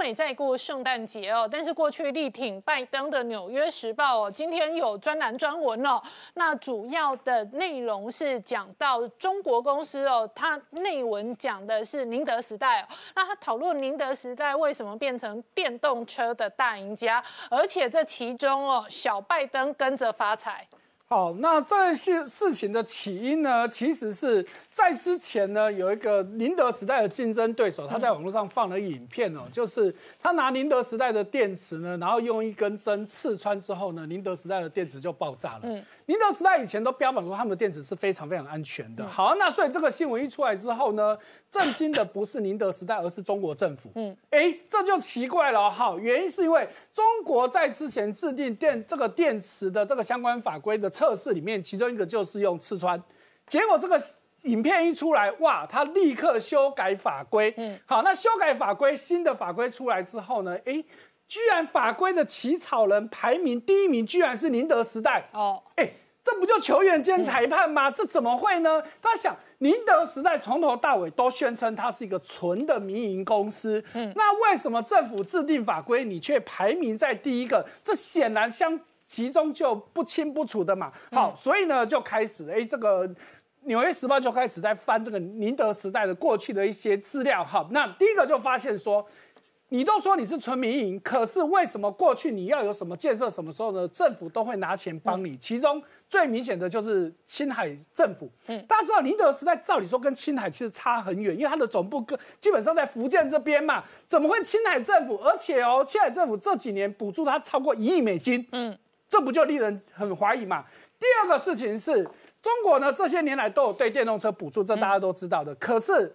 美在过圣诞节哦，但是过去力挺拜登的《纽约时报》哦，今天有专栏专文哦。那主要的内容是讲到中国公司哦，它内文讲的是宁德时代哦。那他讨论宁德时代为什么变成电动车的大赢家，而且这其中哦，小拜登跟着发财。好，那这些事情的起因呢，其实是在之前呢，有一个宁德时代的竞争对手，他在网络上放了影片哦，就是他拿宁德时代的电池呢，然后用一根针刺穿之后呢，宁德时代的电池就爆炸了。嗯，宁德时代以前都标榜说他们的电池是非常非常安全的。好，那所以这个新闻一出来之后呢？震惊的不是宁德时代，而是中国政府。嗯，哎，这就奇怪了哈。原因是因为中国在之前制定电这个电池的这个相关法规的测试里面，其中一个就是用刺穿。结果这个影片一出来，哇，他立刻修改法规。嗯，好，那修改法规，新的法规出来之后呢？哎，居然法规的起草人排名第一名，居然是宁德时代。哦，哎。这不就球员兼裁判吗？这怎么会呢？他想，宁德时代从头到尾都宣称它是一个纯的民营公司，嗯，那为什么政府制定法规，你却排名在第一个？这显然相其中就不清不楚的嘛。好，所以呢，就开始，哎，这个《纽约时报》就开始在翻这个宁德时代的过去的一些资料。哈，那第一个就发现说。你都说你是纯民营，可是为什么过去你要有什么建设，什么时候呢？政府都会拿钱帮你。其中最明显的就是青海政府。嗯，大家知道宁德时代照理说跟青海其实差很远，因为它的总部跟基本上在福建这边嘛，怎么会青海政府？而且哦，青海政府这几年补助它超过一亿美金。嗯，这不就令人很怀疑嘛？第二个事情是中国呢，这些年来都有对电动车补助，这大家都知道的。可是。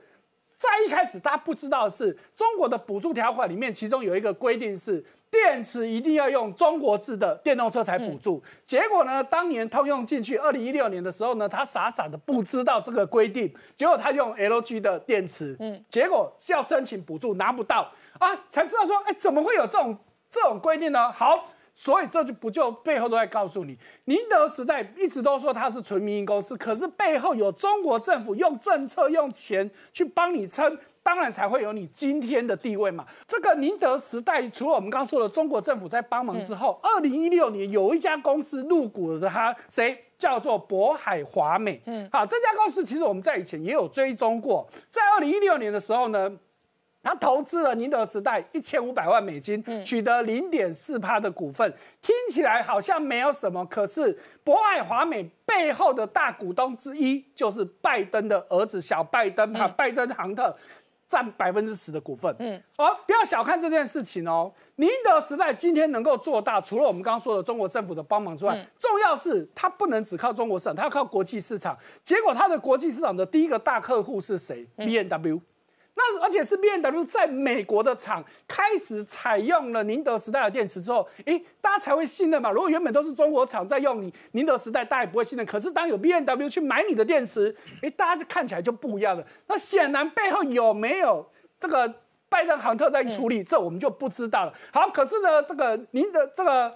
在一开始，大家不知道的是，中国的补助条款里面，其中有一个规定是，电池一定要用中国制的电动车才补助。结果呢，当年通用进去，二零一六年的时候呢，他傻傻的不知道这个规定，结果他用 LG 的电池，嗯，结果要申请补助拿不到啊，才知道说，哎，怎么会有这种这种规定呢？好。所以这就不就背后都在告诉你，宁德时代一直都说它是纯民营公司，可是背后有中国政府用政策用钱去帮你撑，当然才会有你今天的地位嘛。这个宁德时代除了我们刚刚说的中国政府在帮忙之后，二零一六年有一家公司入股了，它谁叫做渤海华美？嗯，好，这家公司其实我们在以前也有追踪过，在二零一六年的时候呢。他投资了宁德时代一千五百万美金，取得零点四趴的股份，听起来好像没有什么。可是博爱华美背后的大股东之一就是拜登的儿子小拜登哈，拜登杭特占百分之十的股份。嗯，哦，不要小看这件事情哦。宁德时代今天能够做大，除了我们刚刚说的中国政府的帮忙之外，重要是它不能只靠中国市场，它要靠国际市场。结果它的国际市场的第一个大客户是谁？B N W。那而且是 B N W 在美国的厂开始采用了宁德时代的电池之后，诶，大家才会信任嘛。如果原本都是中国厂在用你宁德时代，大家也不会信任。可是当有 B N W 去买你的电池，诶，大家就看起来就不一样了。那显然背后有没有这个拜登航特在处理，这我们就不知道了。好，可是呢，这个宁德这个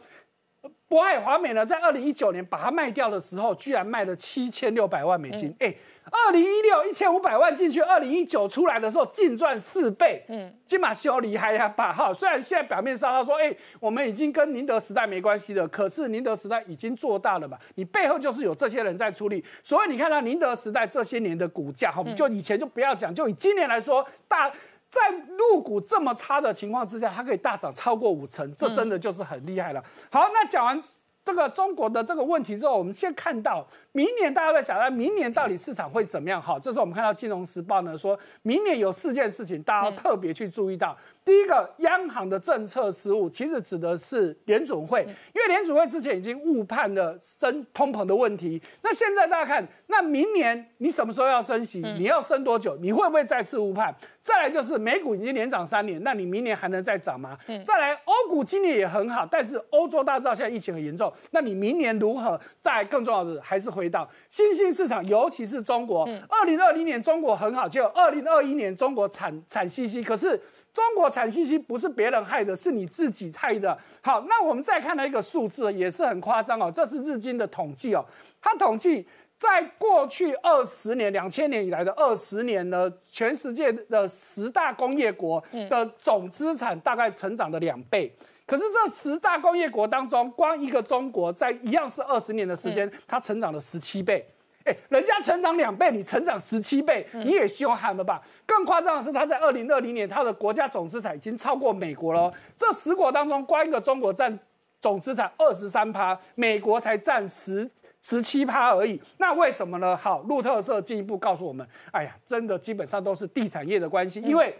渤海华美呢，在二零一九年把它卖掉的时候，居然卖了七千六百万美金，诶。二零一六一千五百万进去，二零一九出来的时候净赚四倍。嗯，金马修厉害呀，吧？哈，虽然现在表面上他说，哎，我们已经跟宁德时代没关系了，可是宁德时代已经做大了嘛，你背后就是有这些人在出力。所以你看到宁德时代这些年的股价，哈，就以前就不要讲，就以今年来说，大在入股这么差的情况之下，它可以大涨超过五成，这真的就是很厉害了。好，那讲完这个中国的这个问题之后，我们先看到。明年大家在想，那明年到底市场会怎么样？好，这时候我们看到《金融时报》呢，说明年有四件事情，大家特别去注意到。第一个，央行的政策失误，其实指的是联准会，因为联准会之前已经误判了升通膨的问题。那现在大家看，那明年你什么时候要升息？你要升多久？你会不会再次误判？再来就是美股已经连涨三年，那你明年还能再涨吗？再来，欧股今年也很好，但是欧洲大家知道现在疫情很严重，那你明年如何？再更重要的还是。回到新兴市场，尤其是中国。二零二零年中国很好，就二零二一年中国惨惨兮兮。可是中国产信息不是别人害的，是你自己害的。好，那我们再看到一个数字，也是很夸张哦。这是日经的统计哦，它统计在过去二十年，两千年以来的二十年呢，全世界的十大工业国的总资产大概成长了两倍。可是这十大工业国当中，光一个中国在一样是二十年的时间，它成长了十七倍。哎，人家成长两倍，你成长十七倍，你也凶悍了吧？更夸张的是，它在二零二零年，它的国家总资产已经超过美国了。这十国当中，光一个中国占总资产二十三趴，美国才占十。十七趴而已，那为什么呢？好，路透社进一步告诉我们，哎呀，真的基本上都是地产业的关系，因为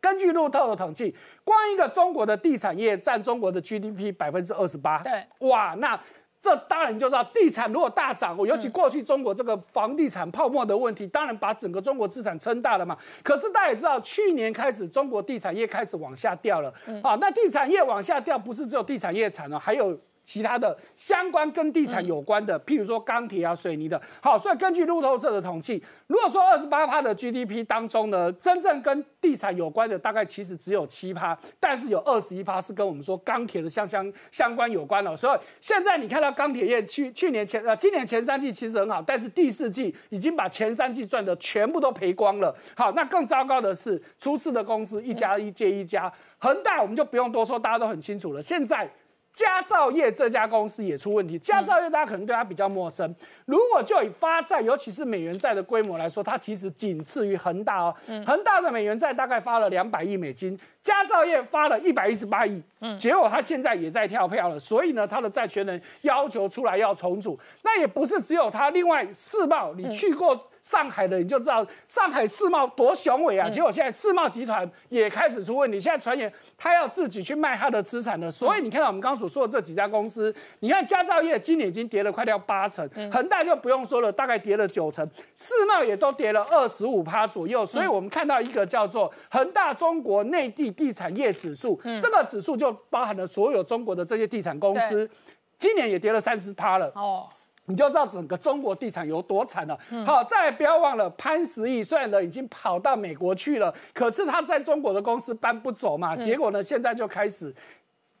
根据路透的统计，光一个中国的地产业占中国的 GDP 百分之二十八。对，哇，那这当然你就知道，地产如果大涨，尤其过去中国这个房地产泡沫的问题，当然把整个中国资产撑大了嘛。可是大家也知道，去年开始中国地产业开始往下掉了。啊，那地产业往下掉，不是只有地产业惨了，还有。其他的相关跟地产有关的，譬如说钢铁啊、水泥的，好，所以根据路透社的统计，如果说二十八趴的 GDP 当中呢，真正跟地产有关的大概其实只有七趴，但是有二十一趴是跟我们说钢铁的相相相关有关的。所以现在你看到钢铁业去去年前呃今年前三季其实很好，但是第四季已经把前三季赚的全部都赔光了。好，那更糟糕的是出事的公司一家一接一家，恒大我们就不用多说，大家都很清楚了。现在。佳兆业这家公司也出问题。佳兆业大家可能对它比较陌生。如果就以发债，尤其是美元债的规模来说，它其实仅次于恒大哦。恒大的美元债大概发了两百亿美金，佳兆业发了一百一十八亿。嗯，结果它现在也在跳票了。所以呢，它的债权人要求出来要重组。那也不是只有它，另外世茂，你去过？上海的你就知道上海世贸多雄伟啊！结果现在世贸集团也开始出问题，现在传言他要自己去卖他的资产了。所以你看到我们刚刚所说的这几家公司，你看佳兆业今年已经跌了快掉八成，恒大就不用说了，大概跌了九成，世贸也都跌了二十五趴左右。所以我们看到一个叫做恒大中国内地地产业指数，这个指数就包含了所有中国的这些地产公司，今年也跌了三十趴了。哦。你就知道整个中国地产有多惨了。好，再不要忘了潘石屹，虽然呢已经跑到美国去了，可是他在中国的公司搬不走嘛。结果呢，现在就开始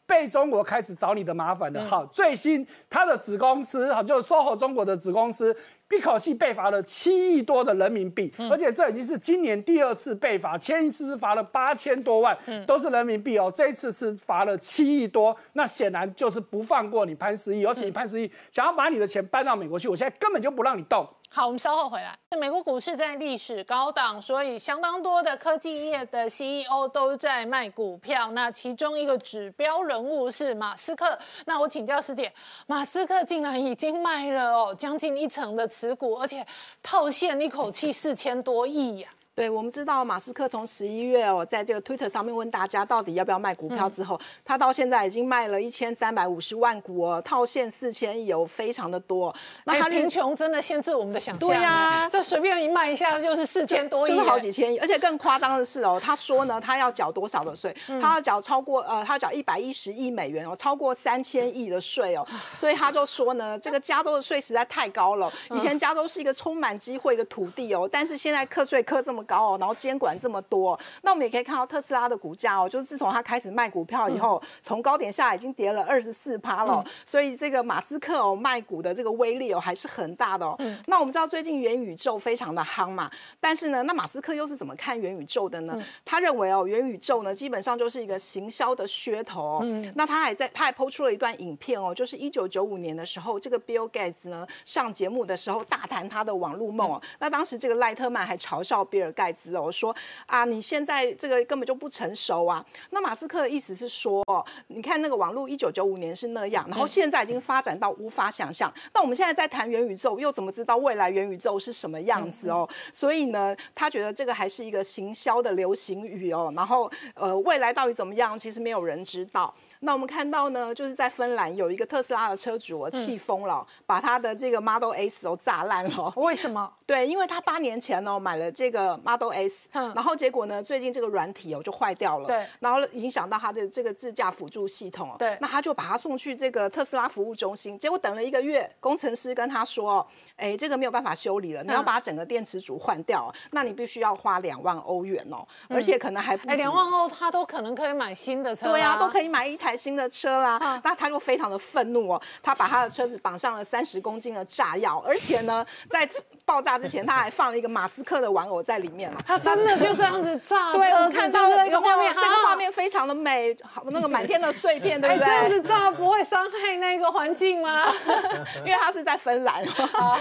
被中国开始找你的麻烦了。好，最新他的子公司，好，就是 SOHO 中国的子公司。一口气被罚了七亿多的人民币，而且这已经是今年第二次被罚，前一次是罚了八千多万，都是人民币哦。这一次是罚了七亿多，那显然就是不放过你潘石屹，而且你潘石屹想要把你的钱搬到美国去，我现在根本就不让你动。好，我们稍后回来。美国股市在历史高档，所以相当多的科技业的 CEO 都在卖股票。那其中一个指标人物是马斯克。那我请教师姐，马斯克竟然已经卖了哦将近一成的持股，而且套现一口气四千多亿呀。对，我们知道马斯克从十一月哦，在这个 Twitter 上面问大家到底要不要卖股票之后，他到现在已经卖了一千三百五十万股哦，套现四千亿，哦非常的多。那他贫穷真的限制我们的想象。对呀，这随便一卖一下就是四千多亿，就是好几千亿。而且更夸张的是哦，他说呢，他要缴多少的税？他要缴超过呃，他要缴一百一十亿美元哦，超过三千亿的税哦。所以他就说呢，这个加州的税实在太高了。以前加州是一个充满机会的土地哦，但是现在课税课这么。高哦，然后监管这么多，那我们也可以看到特斯拉的股价哦，就是自从他开始卖股票以后，从高点下已经跌了二十四趴了。所以这个马斯克哦卖股的这个威力哦还是很大的哦。那我们知道最近元宇宙非常的夯嘛，但是呢，那马斯克又是怎么看元宇宙的呢？他认为哦，元宇宙呢基本上就是一个行销的噱头。嗯，那他还在他还抛出了一段影片哦，就是一九九五年的时候，这个 Bill Gates 呢上节目的时候大谈他的网络梦哦。那当时这个赖特曼还嘲笑比尔。盖茨哦说啊，你现在这个根本就不成熟啊。那马斯克的意思是说，你看那个网络一九九五年是那样，然后现在已经发展到无法想象。那我们现在在谈元宇宙，又怎么知道未来元宇宙是什么样子哦？所以呢，他觉得这个还是一个行销的流行语哦。然后呃，未来到底怎么样，其实没有人知道。那我们看到呢，就是在芬兰有一个特斯拉的车主哦，气疯了，把他的这个 Model S 都炸烂了。为什么？对，因为他八年前呢买了这个 Model S，嗯然后结果呢，最近这个软体哦就坏掉了，对然后影响到他的这个自驾辅助系统哦，对那他就把他送去这个特斯拉服务中心，结果等了一个月，工程师跟他说哦，哎，这个没有办法修理了，你要嗯把整个电池组换掉，那你必须要花两万欧元哦，而且可能还不两万欧他都可能可以买新的车、对啊，都可以。以买一台新的车啦。嗯那他就非常的愤怒哦，他把他的车子绑上了三十公斤的炸药，而且呢，在爆炸之前他还放了一个马斯克的玩偶在里面哦。他真的就这样子炸对，我看到就是那个画面，这个啊画面非常的美，好那个满天的碎片，对不对这样？子炸不会伤害那个环境吗？因为它是在芬兰，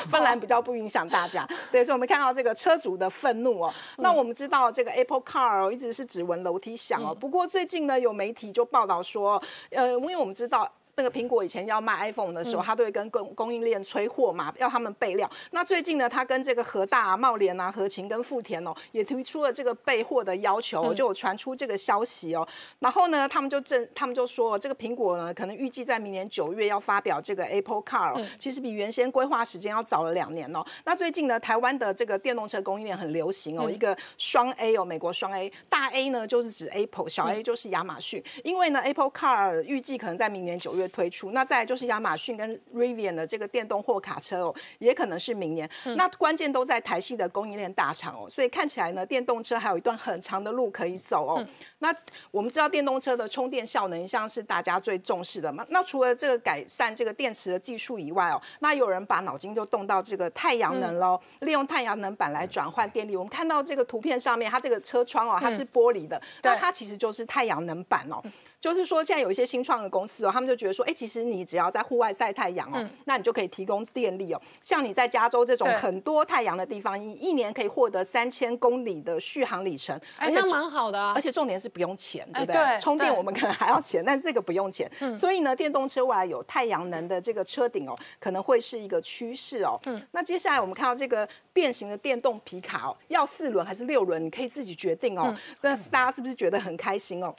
芬兰比较不影响大家。对，所以我们看到这个车主的愤怒哦。那我们知道这个 Apple Car 哦，一直是指纹楼梯响哦。不过最近呢，有媒体就报道说，呃，因为我们知道。那个苹果以前要卖 iPhone 的时候，他都会跟供供应链催货嘛，要他们备料。那最近呢，他跟这个和大、啊、茂联啊、和勤跟富田哦，也提出了这个备货的要求哦、就有传出这个消息哦。然后呢，他们就正，他们就说，这个苹果呢，可能预计在明年九月要发表这个 Apple Car，、哦其实比原先规划时间要早了两年哦。那最近呢，台湾的这个电动车供应链很流行哦，一个双 A 哦，美国双 A，大 A 呢就是指 Apple，小 A 就是亚马逊。因为呢，Apple Car 预计可能在明年九月推出，那再来就是亚马逊跟 Rivian 的这个电动货卡车哦，也可能是明年。那关键都在台系的供应链大厂哦，所以看起来呢，电动车还有一段很长的路可以走哦。那我们知道电动车的充电效能一向是大家最重视的嘛。那除了这个改善这个电池的技术以外哦，那有人把脑筋就动到这个太阳能喽，利用太阳能板来转换电力。我们看到这个图片上面，它这个车窗哦，它是玻璃的，那它其实就是太阳能板哦。就是说，现在有一些新创的公司哦，他们就觉得说，哎，其实你只要在户外晒太阳哦，那你就可以提供电力哦。像你在加州这种很多太阳的地方，你一年可以获得三千公里的续航里程，哎，那蛮好的啊而。且重点是不用钱，对不对？充电我们可能还要钱，但这个不用钱。所以呢，电动车未来有太阳能的这个车顶哦，可能会是一个趋势哦。嗯，那接下来我们看到这个变形的电动皮卡哦，要四轮还是六轮，你可以自己决定哦。那、大家是不是觉得很开心哦？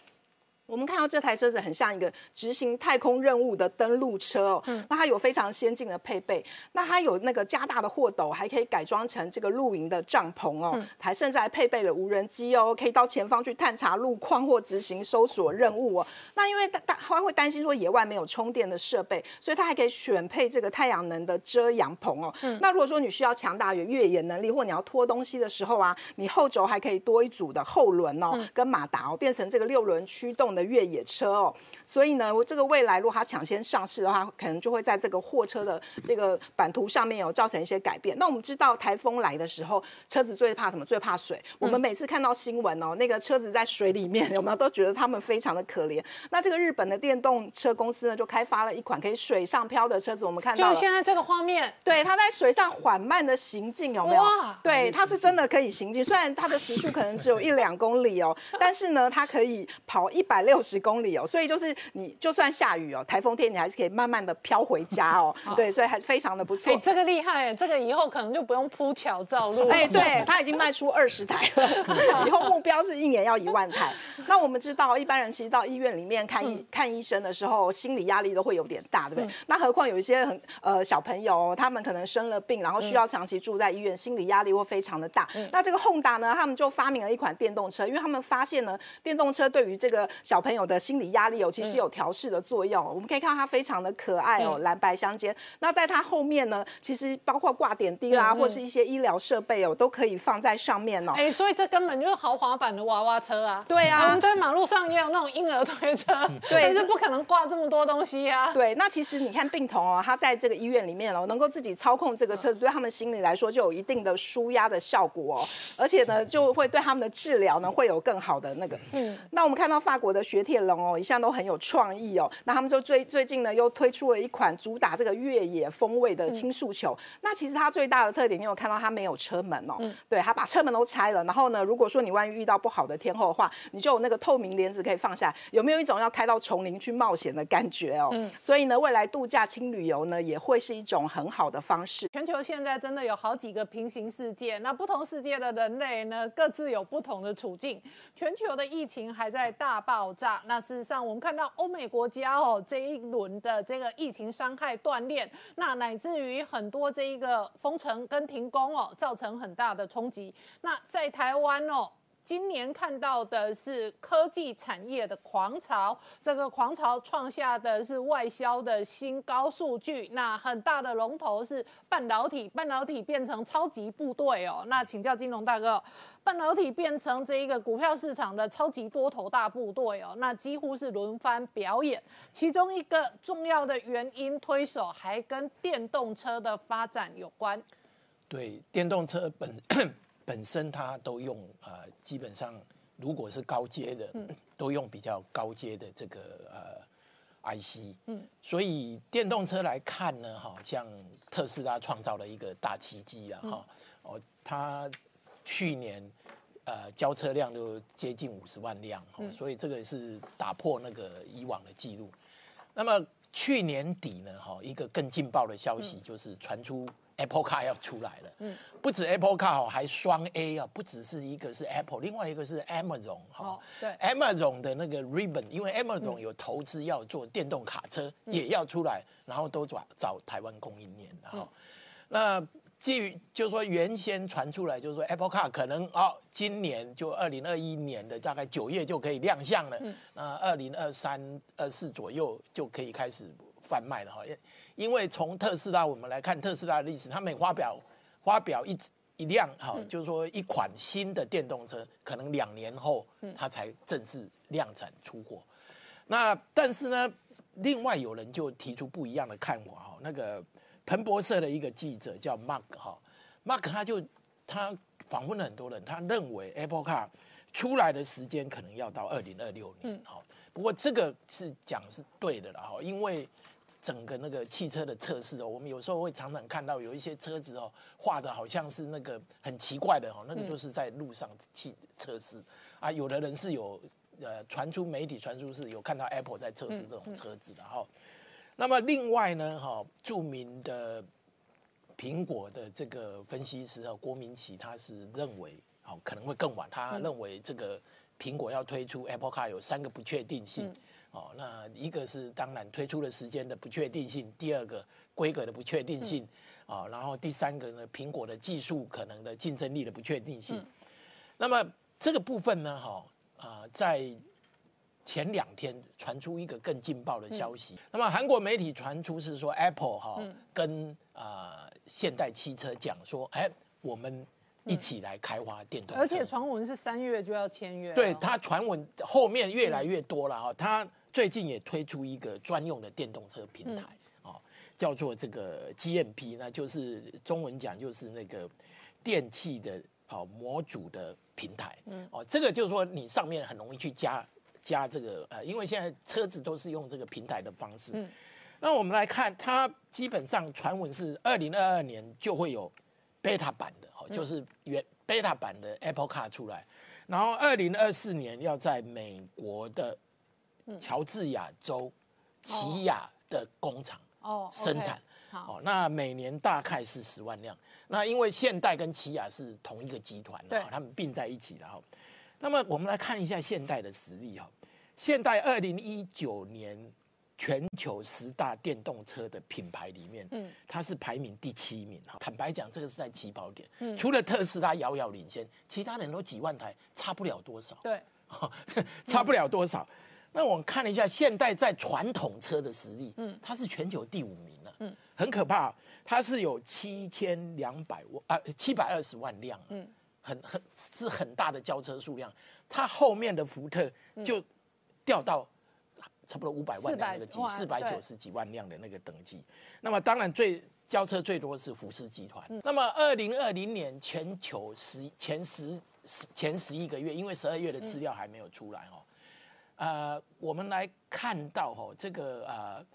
我们看到这台车子很像一个执行太空任务的登陆车哦，那它有非常先进的配备，那它有那个加大的货斗，还可以改装成这个露营的帐篷哦，还甚至还配备了无人机哦，可以到前方去探查路况或执行搜索任务哦。那因为大大他会担心说野外没有充电的设备，所以它还可以选配这个太阳能的遮阳棚哦。那如果说你需要强大的越野能力，或你要拖东西的时候啊，你后轴还可以多一组的后轮哦，跟马达哦，变成这个六轮驱动的越野车哦。所以呢，我这个未来如果它抢先上市的话，可能就会在这个货车的这个版图上面有造成一些改变。那我们知道台风来的时候，车子最怕什么？最怕水。我们每次看到新闻哦，那个车子在水里面，有没有都觉得他们非常的可怜？那这个日本的电动车公司呢，就开发了一款可以水上漂的车子，我们看到就是。现在这个画面，对，它在水上缓慢的行进，有没有哇？对，它是真的可以行进，虽然它的时速可能只有一两公里哦，但是呢，它可以跑一百六十公里哦，所以就是你就算下雨哦，台风天你还是可以慢慢的飘回家 哦。对，所以还非常的不错哎，。这个厉害，这个以后可能就不用铺桥造路。哎，对，他已经卖出二十台了，以后目标是一年要一万台。那我们知道，一般人其实到医院里面看医、看医生的时候，心理压力都会有点大，对不对？那何况有一些很呃小朋友哦，他们可能生了病，然后需要长期住在医院，心理压力会非常的大。那这个 Honda 呢，他们就发明了一款电动车，因为他们发现呢，电动车对于这个小朋友的心理压力哦，其实有调试的作用。我们可以看到它非常的可爱哦，蓝白相间。那在它后面呢，其实包括挂点滴啦，或是一些医疗设备哦，都可以放在上面哦。哎，所以这根本就是豪华版的娃娃车啊！对啊我们在马路上也有那种婴儿推车，对但是不可能挂这么多东西呀。对，那其实你看病童哦，他在这个医院里面哦，能够自己操控这个车子，对他们心理来说就有一定的舒压的效果哦，而且呢，就会对他们的治疗呢会有更好的那个。嗯，那我们看到法国的雪铁龙哦，一向都很有创意哦，那他们就最最近呢又推出了一款主打这个越野风味的轻速球。那其实它最大的特点，你有看到它没有车门哦，对，它把车门都拆了，然后呢，如果说你万一遇到不好的天候的话，你就有那个透明帘子可以放下，有没有一种要开到丛林去冒险的感觉哦？所以呢，未来度假轻旅游呢，也会是一种很好的方式。全球现在真的有好几个平行世界，那不同世界的人类呢，各自有不同的处境。全球的疫情还在大爆炸。那事实上，我们看到欧美国家哦，这一轮的这个疫情伤害断裂，那乃至于很多这一个封城跟停工哦，造成很大的冲击。那在台湾哦。今年看到的是科技产业的狂潮，这个狂潮创下的是外销的新高数据。那很大的龙头是半导体，半导体变成超级部队哦。那请教金融大哥，半导体变成这一个股票市场的超级多头大部队哦，那几乎是轮番表演。其中一个重要的原因推手还跟电动车的发展有关。对，电动车本。本身它都用呃，基本上如果是高阶的，都用比较高阶的这个呃 IC，嗯，所以电动车来看呢，哈，像特斯拉创造了一个大奇迹啊，哈，哦，它去年呃交车量就接近五十万辆，哈，所以这个是打破那个以往的记录。那么去年底呢，哈，一个更劲爆的消息就是传出。Apple Car 要出来了，嗯，不止 Apple Car 哦，还双 A 啊，不只是一个是 Apple，另外一个是 Amazon 哈，对，Amazon 的那个 Ribbon，因为 Amazon 有投资要做电动卡车，也要出来，然后都找找台湾供应链的哈。那基于就是说原先传出来就是说 Apple Car 可能哦，今年就二零二一年的大概九月就可以亮相了，那二零二三二四左右就可以开始贩卖了哈。因为从特斯拉我们来看特斯拉的历史，它每发表发表一一辆哈，就是说一款新的电动车，可能两年后它才正式量产出货。那但是呢，另外有人就提出不一样的看法哈。那个彭博社的一个记者叫 Mark 哈，Mark 他就他访问了很多人，他认为 Apple Car 出来的时间可能要到二零二六年哈。不过这个是讲是对的了哈，因为。整个那个汽车的测试哦，我们有时候会常常看到有一些车子哦，画的好像是那个很奇怪的哦，那个都是在路上汽测试啊。有的人是有呃传出媒体传出是有看到 Apple 在测试这种车子的哈。那么另外呢哈，著名的苹果的这个分析师哦，郭明奇他是认为哦可能会更晚，他认为这个苹果要推出 Apple Car 有三个不确定性。哦，那一个是当然推出的时间的不确定性，第二个规格的不确定性，啊，然后第三个呢，苹果的技术可能的竞争力的不确定性。那么这个部分呢，哈啊，在前两天传出一个更劲爆的消息。那么韩国媒体传出是说，Apple 哈跟啊现代汽车讲说，哎，我们一起来开发电动车。而且传闻是三月就要签约。对他传闻后面越来越多了哈，他。最近也推出一个专用的电动车平台，哦，叫做这个 GMP，那就是中文讲就是那个电器的哦模组的平台，嗯，哦，这个就是说你上面很容易去加加这个呃，因为现在车子都是用这个平台的方式，嗯，那我们来看，它基本上传闻是二零二二年就会有 beta 版的，哦，就是原 beta 版的 Apple Car 出来，然后二零二四年要在美国的。乔治亚州奇亚的工厂哦生产哦，那每年大概是十万辆。那因为现代跟起亚是同一个集团的，他们并在一起的哈。那么我们来看一下现代的实力哈。现代二零一九年全球十大电动车的品牌里面，嗯，它是排名第七名哈。坦白讲，这个是在起跑点，嗯，除了特斯拉遥遥领先，其他人都几万台，差不了多少。对，差不了多少。那我们看了一下现代在传统车的实力，嗯，它是全球第五名了，嗯，很可怕，它是有七千两百万啊，七百二十万辆，嗯，很很是很大的交车数量，它后面的福特就掉到差不多五百万辆那个级，四百九十几万辆的那个等级。那么当然最交车最多是福斯集团。那么二零二零年全球十前十十前十一个月，因为十二月的资料还没有出来哦。呃，我们来看到哈，这个呃，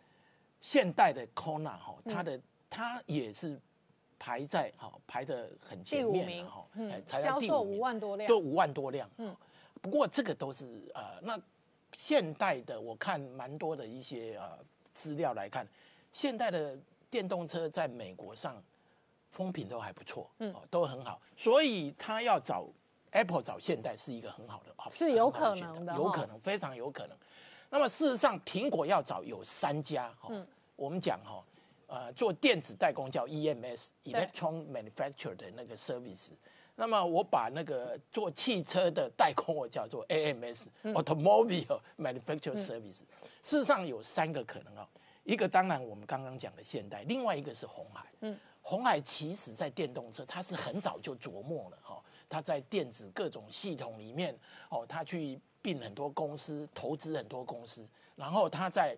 现代的 Kona 哈，它的它也是排在哈排的很前面哈，嗯，销售五万多辆，都五万多辆，嗯，不过这个都是呃，那现代的我看蛮多的一些呃资料来看，现代的电动车在美国上风评都还不错，嗯，都很好，所以他要找 Apple 找现代是一个很好的，是有可能的，有可能，非常有可能。那么事实上，苹果要找有三家，哈，我们讲哈，呃，做电子代工叫 EMS（Electron Manufacture） 的那个 service。那么我把那个做汽车的代工，我叫做 AMS（Automobile Manufacture Service）。事实上有三个可能啊，一个当然我们刚刚讲的现代，另外一个是红海。嗯，红海其实在电动车，它是很早就琢磨了哈，它在电子各种系统里面，哦，他去并很多公司，投资很多公司，然后他在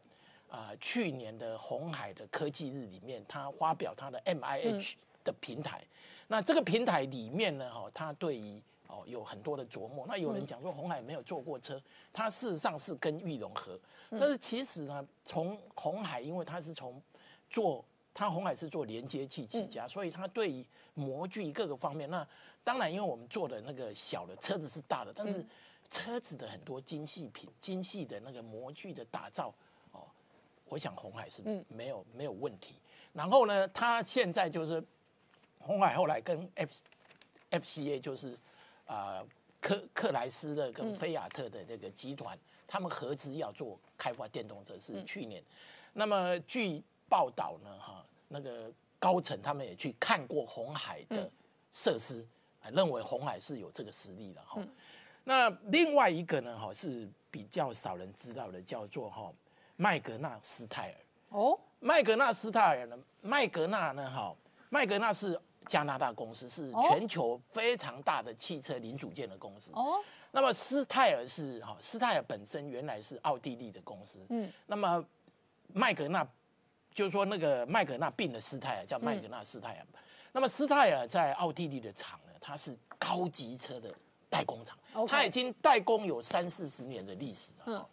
啊去年的红海的科技日里面，他发表他的 MIH 的平台。那这个平台里面呢，哈，他对于哦有很多的琢磨。那有人讲说红海没有坐过车，它事实上是跟玉龙合，但是其实呢，从红海，因为它是从做它红海是做连接器起家，所以它对于模具各个方面，那当然因为我们做的那个小的车子是大的，但是车子的很多精细品、精细的那个模具的打造，哦，我想红海是没有没有问题。然后呢，他现在就是。红海后来跟 F F C A 就是啊克克莱斯的跟菲亚特的这个集团，他们合资要做开发电动车是去年。那么据报道呢，哈那个高层他们也去看过红海的设施，认为红海是有这个实力的哈。那另外一个呢，哈是比较少人知道的，叫做哈麦格纳斯泰尔。哦，麦格纳斯泰尔呢，麦格纳呢，哈麦格纳是。加拿大公司是全球非常大的汽车零组件的公司。哦，那么斯泰尔是哈，斯泰尔本身原来是奥地利的公司。嗯，那么麦格纳就是说那个麦格纳并了斯泰尔，叫麦格纳斯泰尔。那么斯泰尔在奥地利的厂呢，它是高级车的代工厂，它已经代工有三四十年的历史了。嗯，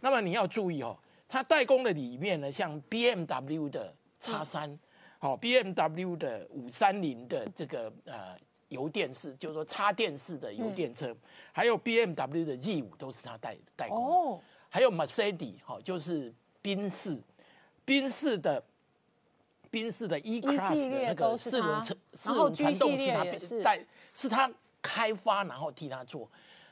那么你要注意哦，它代工的里面呢，像 BMW 的叉三。好，B M W 的五三零的这个呃油电式，就是说插电式的油电车，还有 B M W 的 Z 五都是他代代工。哦，还有 Mercedes 哈，就是宾士，宾士的宾士的 E Class 的那个四轮车，四轮传动是他代，是他开发然后替他做。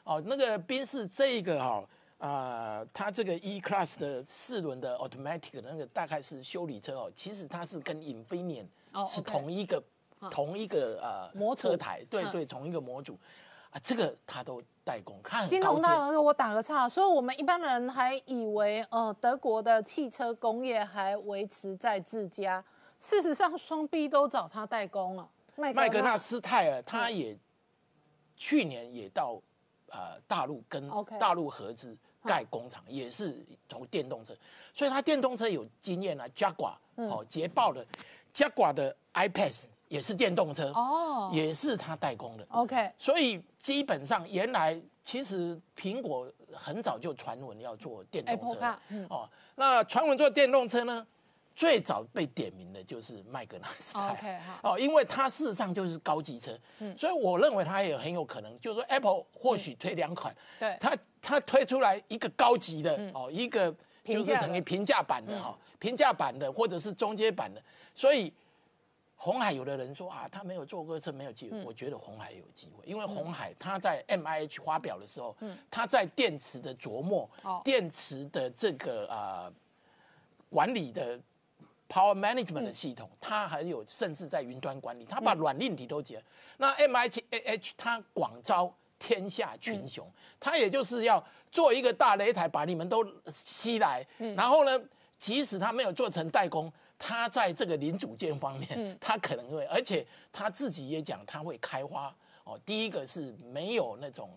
哦，那个宾士这个哈。啊，它这个 E Class 的四轮的 Automatic 的那个大概是修理车哦，其实它是跟 Infineon 是同一个同一个呃车台，对对，同一个模组啊，这个它都代工。看金融大哥，我打个岔，所以我们一般人还以为呃德国的汽车工业还维持在自家，事实上双 B 都找他代工了。麦格纳斯泰尔他也去年也到呃大陆跟大陆合资。盖工厂也是从电动车，所以他电动车有经验啊。Jaguar 哦，捷豹的 Jaguar 的 iPad 也是电动车哦，也是他代工的。OK，所以基本上原来其实苹果很早就传闻要做电动车哦。那传闻做电动车呢？最早被点名的就是麦格纳斯泰。哦，因为它事实上就是高级车，嗯。所以我认为它也很有可能，就是说 Apple 或许推两款，对，它它推出来一个高级的哦，一个就是等于平价版的哈，平价版的或者是中阶版的，所以红海有的人说啊，他没有坐过车，没有机会，我觉得红海有机会，因为红海它在 M I H 发表的时候，它在电池的琢磨，电池的这个啊管理的。Power Management 的系统，它还有甚至在云端管理，它把软硬体都结。那 M I H A H 它广招天下群雄，它也就是要做一个大擂台，把你们都吸来。然后呢，即使它没有做成代工，它在这个零组件方面，它可能会，而且它自己也讲，它会开花。哦，第一个是没有那种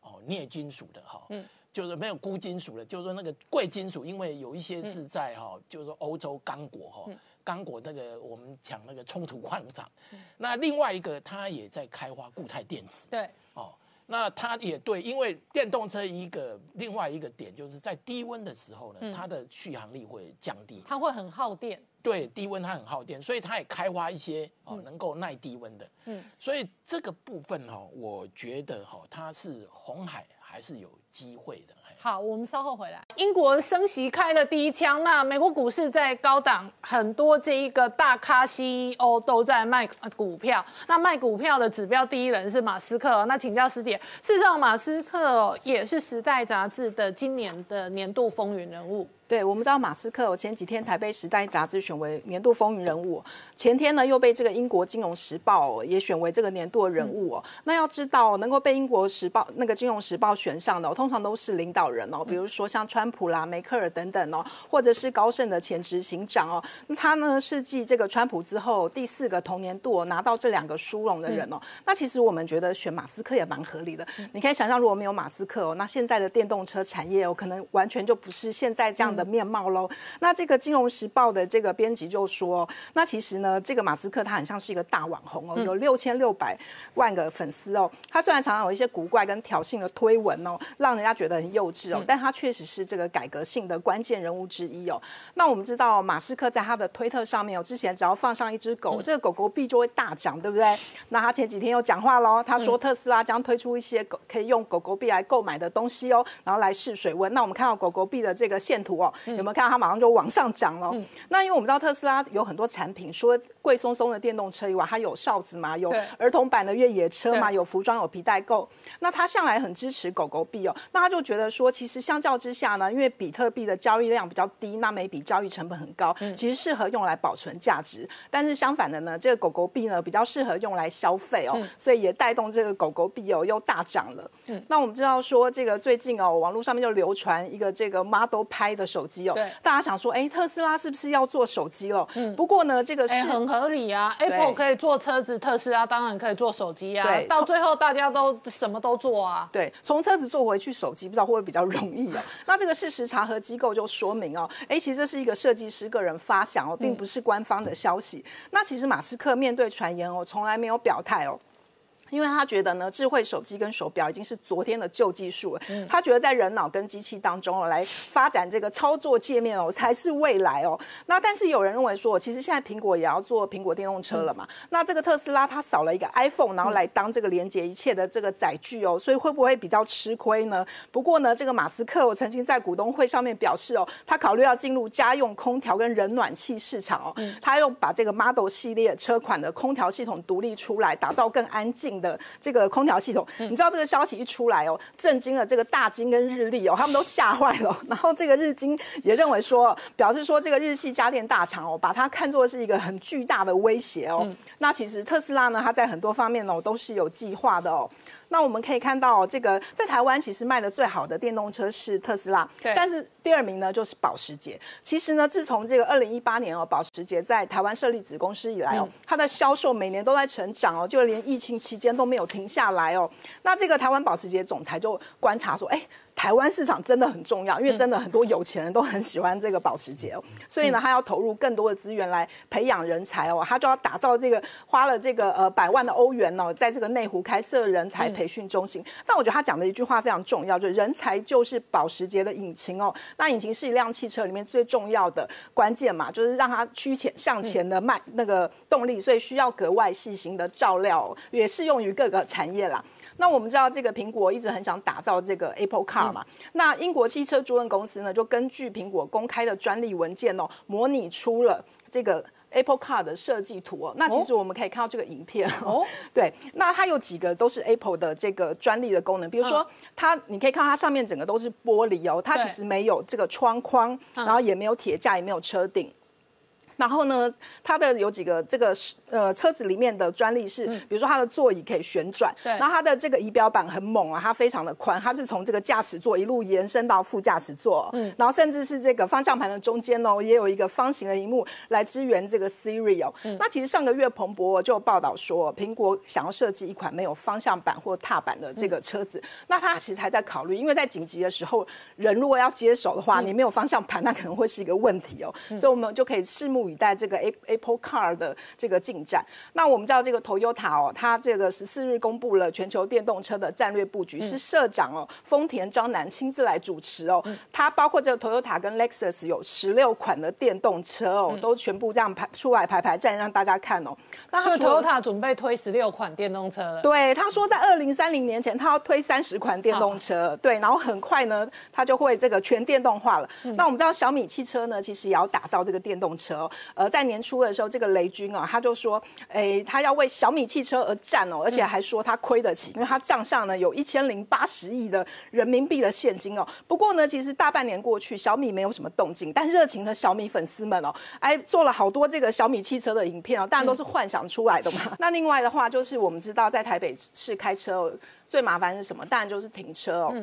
哦镍金属的哈。就是没有钴金属的，就是说那个贵金属，因为有一些是在哈，就是说欧洲刚果哈，刚果那个我们讲那个冲突矿场。那另外一个，它也在开发固态电池。对，哦，那它也对，因为电动车一个另外一个点，就是在低温的时候呢，它的续航力会降低，它会很耗电。对，低温它很耗电，所以它也开发一些哦能够耐低温的。嗯，所以这个部分哈，我觉得哈，它是红海。还是有机会的。好，我们稍后回来。英国升息开了第一枪，那美国股市在高档，很多这一个大咖 CEO 都在卖股票。那卖股票的指标第一人是马斯克。那请教师姐，事实上马斯克也是《时代》杂志的今年的年度风云人物。对，我们知道马斯克，我前几天才被《时代》杂志选为年度风云人物，前天呢又被这个英国《金融时报》也选为这个年度的人物哦。那要知道，能够被英国《时报》那个《金融时报》选上的，通常都是领导人哦，比如说像川普啦、梅克尔等等哦，或者是高盛的前执行长哦。那他呢是继这个川普之后第四个同年度拿到这两个殊荣的人哦。那其实我们觉得选马斯克也蛮合理的。你可以想象，如果没有马斯克哦，那现在的电动车产业哦，可能完全就不是现在这样的。的面貌喽。那这个《金融时报》的这个编辑就说，那其实呢，这个马斯克他很像是一个大网红哦，有六千六百万个粉丝哦。他虽然常常有一些古怪跟挑衅的推文哦，让人家觉得很幼稚哦，但他确实是这个改革性的关键人物之一哦。那我们知道，马斯克在他的推特上面哦，之前只要放上一只狗，这个狗狗币就会大涨，对不对？那他前几天又讲话喽，他说特斯拉将推出一些狗可以用狗狗币来购买的东西哦，然后来试水温。那我们看到狗狗币的这个线图哦。有没有看到它马上就往上涨了？那因为我们知道特斯拉有很多产品，除了贵松松的电动车以外，它有哨子嘛，有儿童版的越野车嘛，有服装，有皮带购。那他向来很支持狗狗币哦，那他就觉得说，其实相较之下呢，因为比特币的交易量比较低，那每笔交易成本很高，其实适合用来保存价值。但是相反的呢，这个狗狗币呢比较适合用来消费哦，所以也带动这个狗狗币哦又大涨了。那我们知道说，这个最近哦，网络上面就流传一个这个 Model 拍的手机哦，大家想说，哎，特斯拉是不是要做手机了？嗯，不过呢，这个是很合理啊，Apple 可以做车子，特斯拉当然可以做手机啊。对，到最后大家都什么都做啊。对，从车子做回去手机，不知道会不会比较容易啊？那这个事实查核机构就说明哦，哎，其实这是一个设计师个人发想哦，并不是官方的消息。那其实马斯克面对传言哦，从来没有表态哦。因为他觉得呢，智慧手机跟手表已经是昨天的旧技术了。他觉得在人脑跟机器当中哦，来发展这个操作界面哦，才是未来哦。那但是有人认为说，其实现在苹果也要做苹果电动车了嘛？那这个特斯拉它少了一个 iPhone，然后来当这个连接一切的这个载具哦，所以会不会比较吃亏呢？不过呢，这个马斯克我曾经在股东会上面表示哦，他考虑要进入家用空调跟人暖气市场哦。他又把这个 Model 系列车款的空调系统独立出来，打造更安静。的这个空调系统，你知道这个消息一出来哦，震惊了这个大金跟日立哦，他们都吓坏了。然后这个日经也认为说，表示说这个日系家电大厂哦，把它看作是一个很巨大的威胁哦。那其实特斯拉呢，它在很多方面呢都是有计划的哦。那我们可以看到，这个在台湾其实卖的最好的电动车是特斯拉，但是第二名呢就是保时捷。其实呢，自从这个二零一八年哦，保时捷在台湾设立子公司以来哦，它的销售每年都在成长哦，就连疫情期间都没有停下来哦。那这个台湾保时捷总裁就观察说，哎。台湾市场真的很重要，因为真的很多有钱人都很喜欢这个保时捷哦，所以呢，他要投入更多的资源来培养人才哦，他就要打造这个花了这个呃百万的欧元哦，在这个内湖开设人才培训中心。但我觉得他讲的一句话非常重要，就是人才就是保时捷的引擎哦。那引擎是一辆汽车里面最重要的关键嘛，就是让它趋前向前的迈那个动力，所以需要格外细心的照料，也适用于各个产业啦。那我们知道这个苹果一直很想打造这个 Apple Car 嘛？那英国汽车租赁公司呢，就根据苹果公开的专利文件哦，模拟出了这个 Apple Car 的设计图哦。那其实我们可以看到这个影片哦，对，那它有几个都是 Apple 的这个专利的功能，比如说它，你可以看到它上面整个都是玻璃哦，它其实没有这个窗框，然后也没有铁架，也没有车顶。然后呢，它的有几个这个呃车子里面的专利是，比如说它的座椅可以旋转，对，然后它的这个仪表板很猛啊，它非常的宽，它是从这个驾驶座一路延伸到副驾驶座，嗯，然后甚至是这个方向盘的中间哦，也有一个方形的荧幕来支援这个 Siri 哦。那其实上个月彭博就报道说，苹果想要设计一款没有方向板或踏板的这个车子，那它其实还在考虑，因为在紧急的时候，人如果要接手的话，你没有方向盘，那可能会是一个问题哦，所以我们就可以拭目。以待这个 Apple Car 的这个进展。那我们知道这个 Toyota 哦，它这个十四日公布了全球电动车的战略布局，是社长哦丰田章男亲自来主持哦。它包括这个 Toyota 跟 Lexus 有十六款的电动车哦，都全部这样排出来排排站让大家看哦。那他 Toyota 准备推十六款电动车了。对，他说在二零三零年前，他要推三十款电动车。对，然后很快呢，他就会这个全电动化了。那我们知道小米汽车呢，其实也要打造这个电动车。呃，在年初的时候，这个雷军啊，他就说，哎，他要为小米汽车而战哦，而且还说他亏得起，因为他账上呢有一千零八十亿的人民币的现金哦。不过呢，其实大半年过去，小米没有什么动静，但热情的小米粉丝们哦，哎，做了好多这个小米汽车的影片哦，当然都是幻想出来的嘛。那另外的话，就是我们知道在台北市开车最麻烦是什么？当然就是停车哦。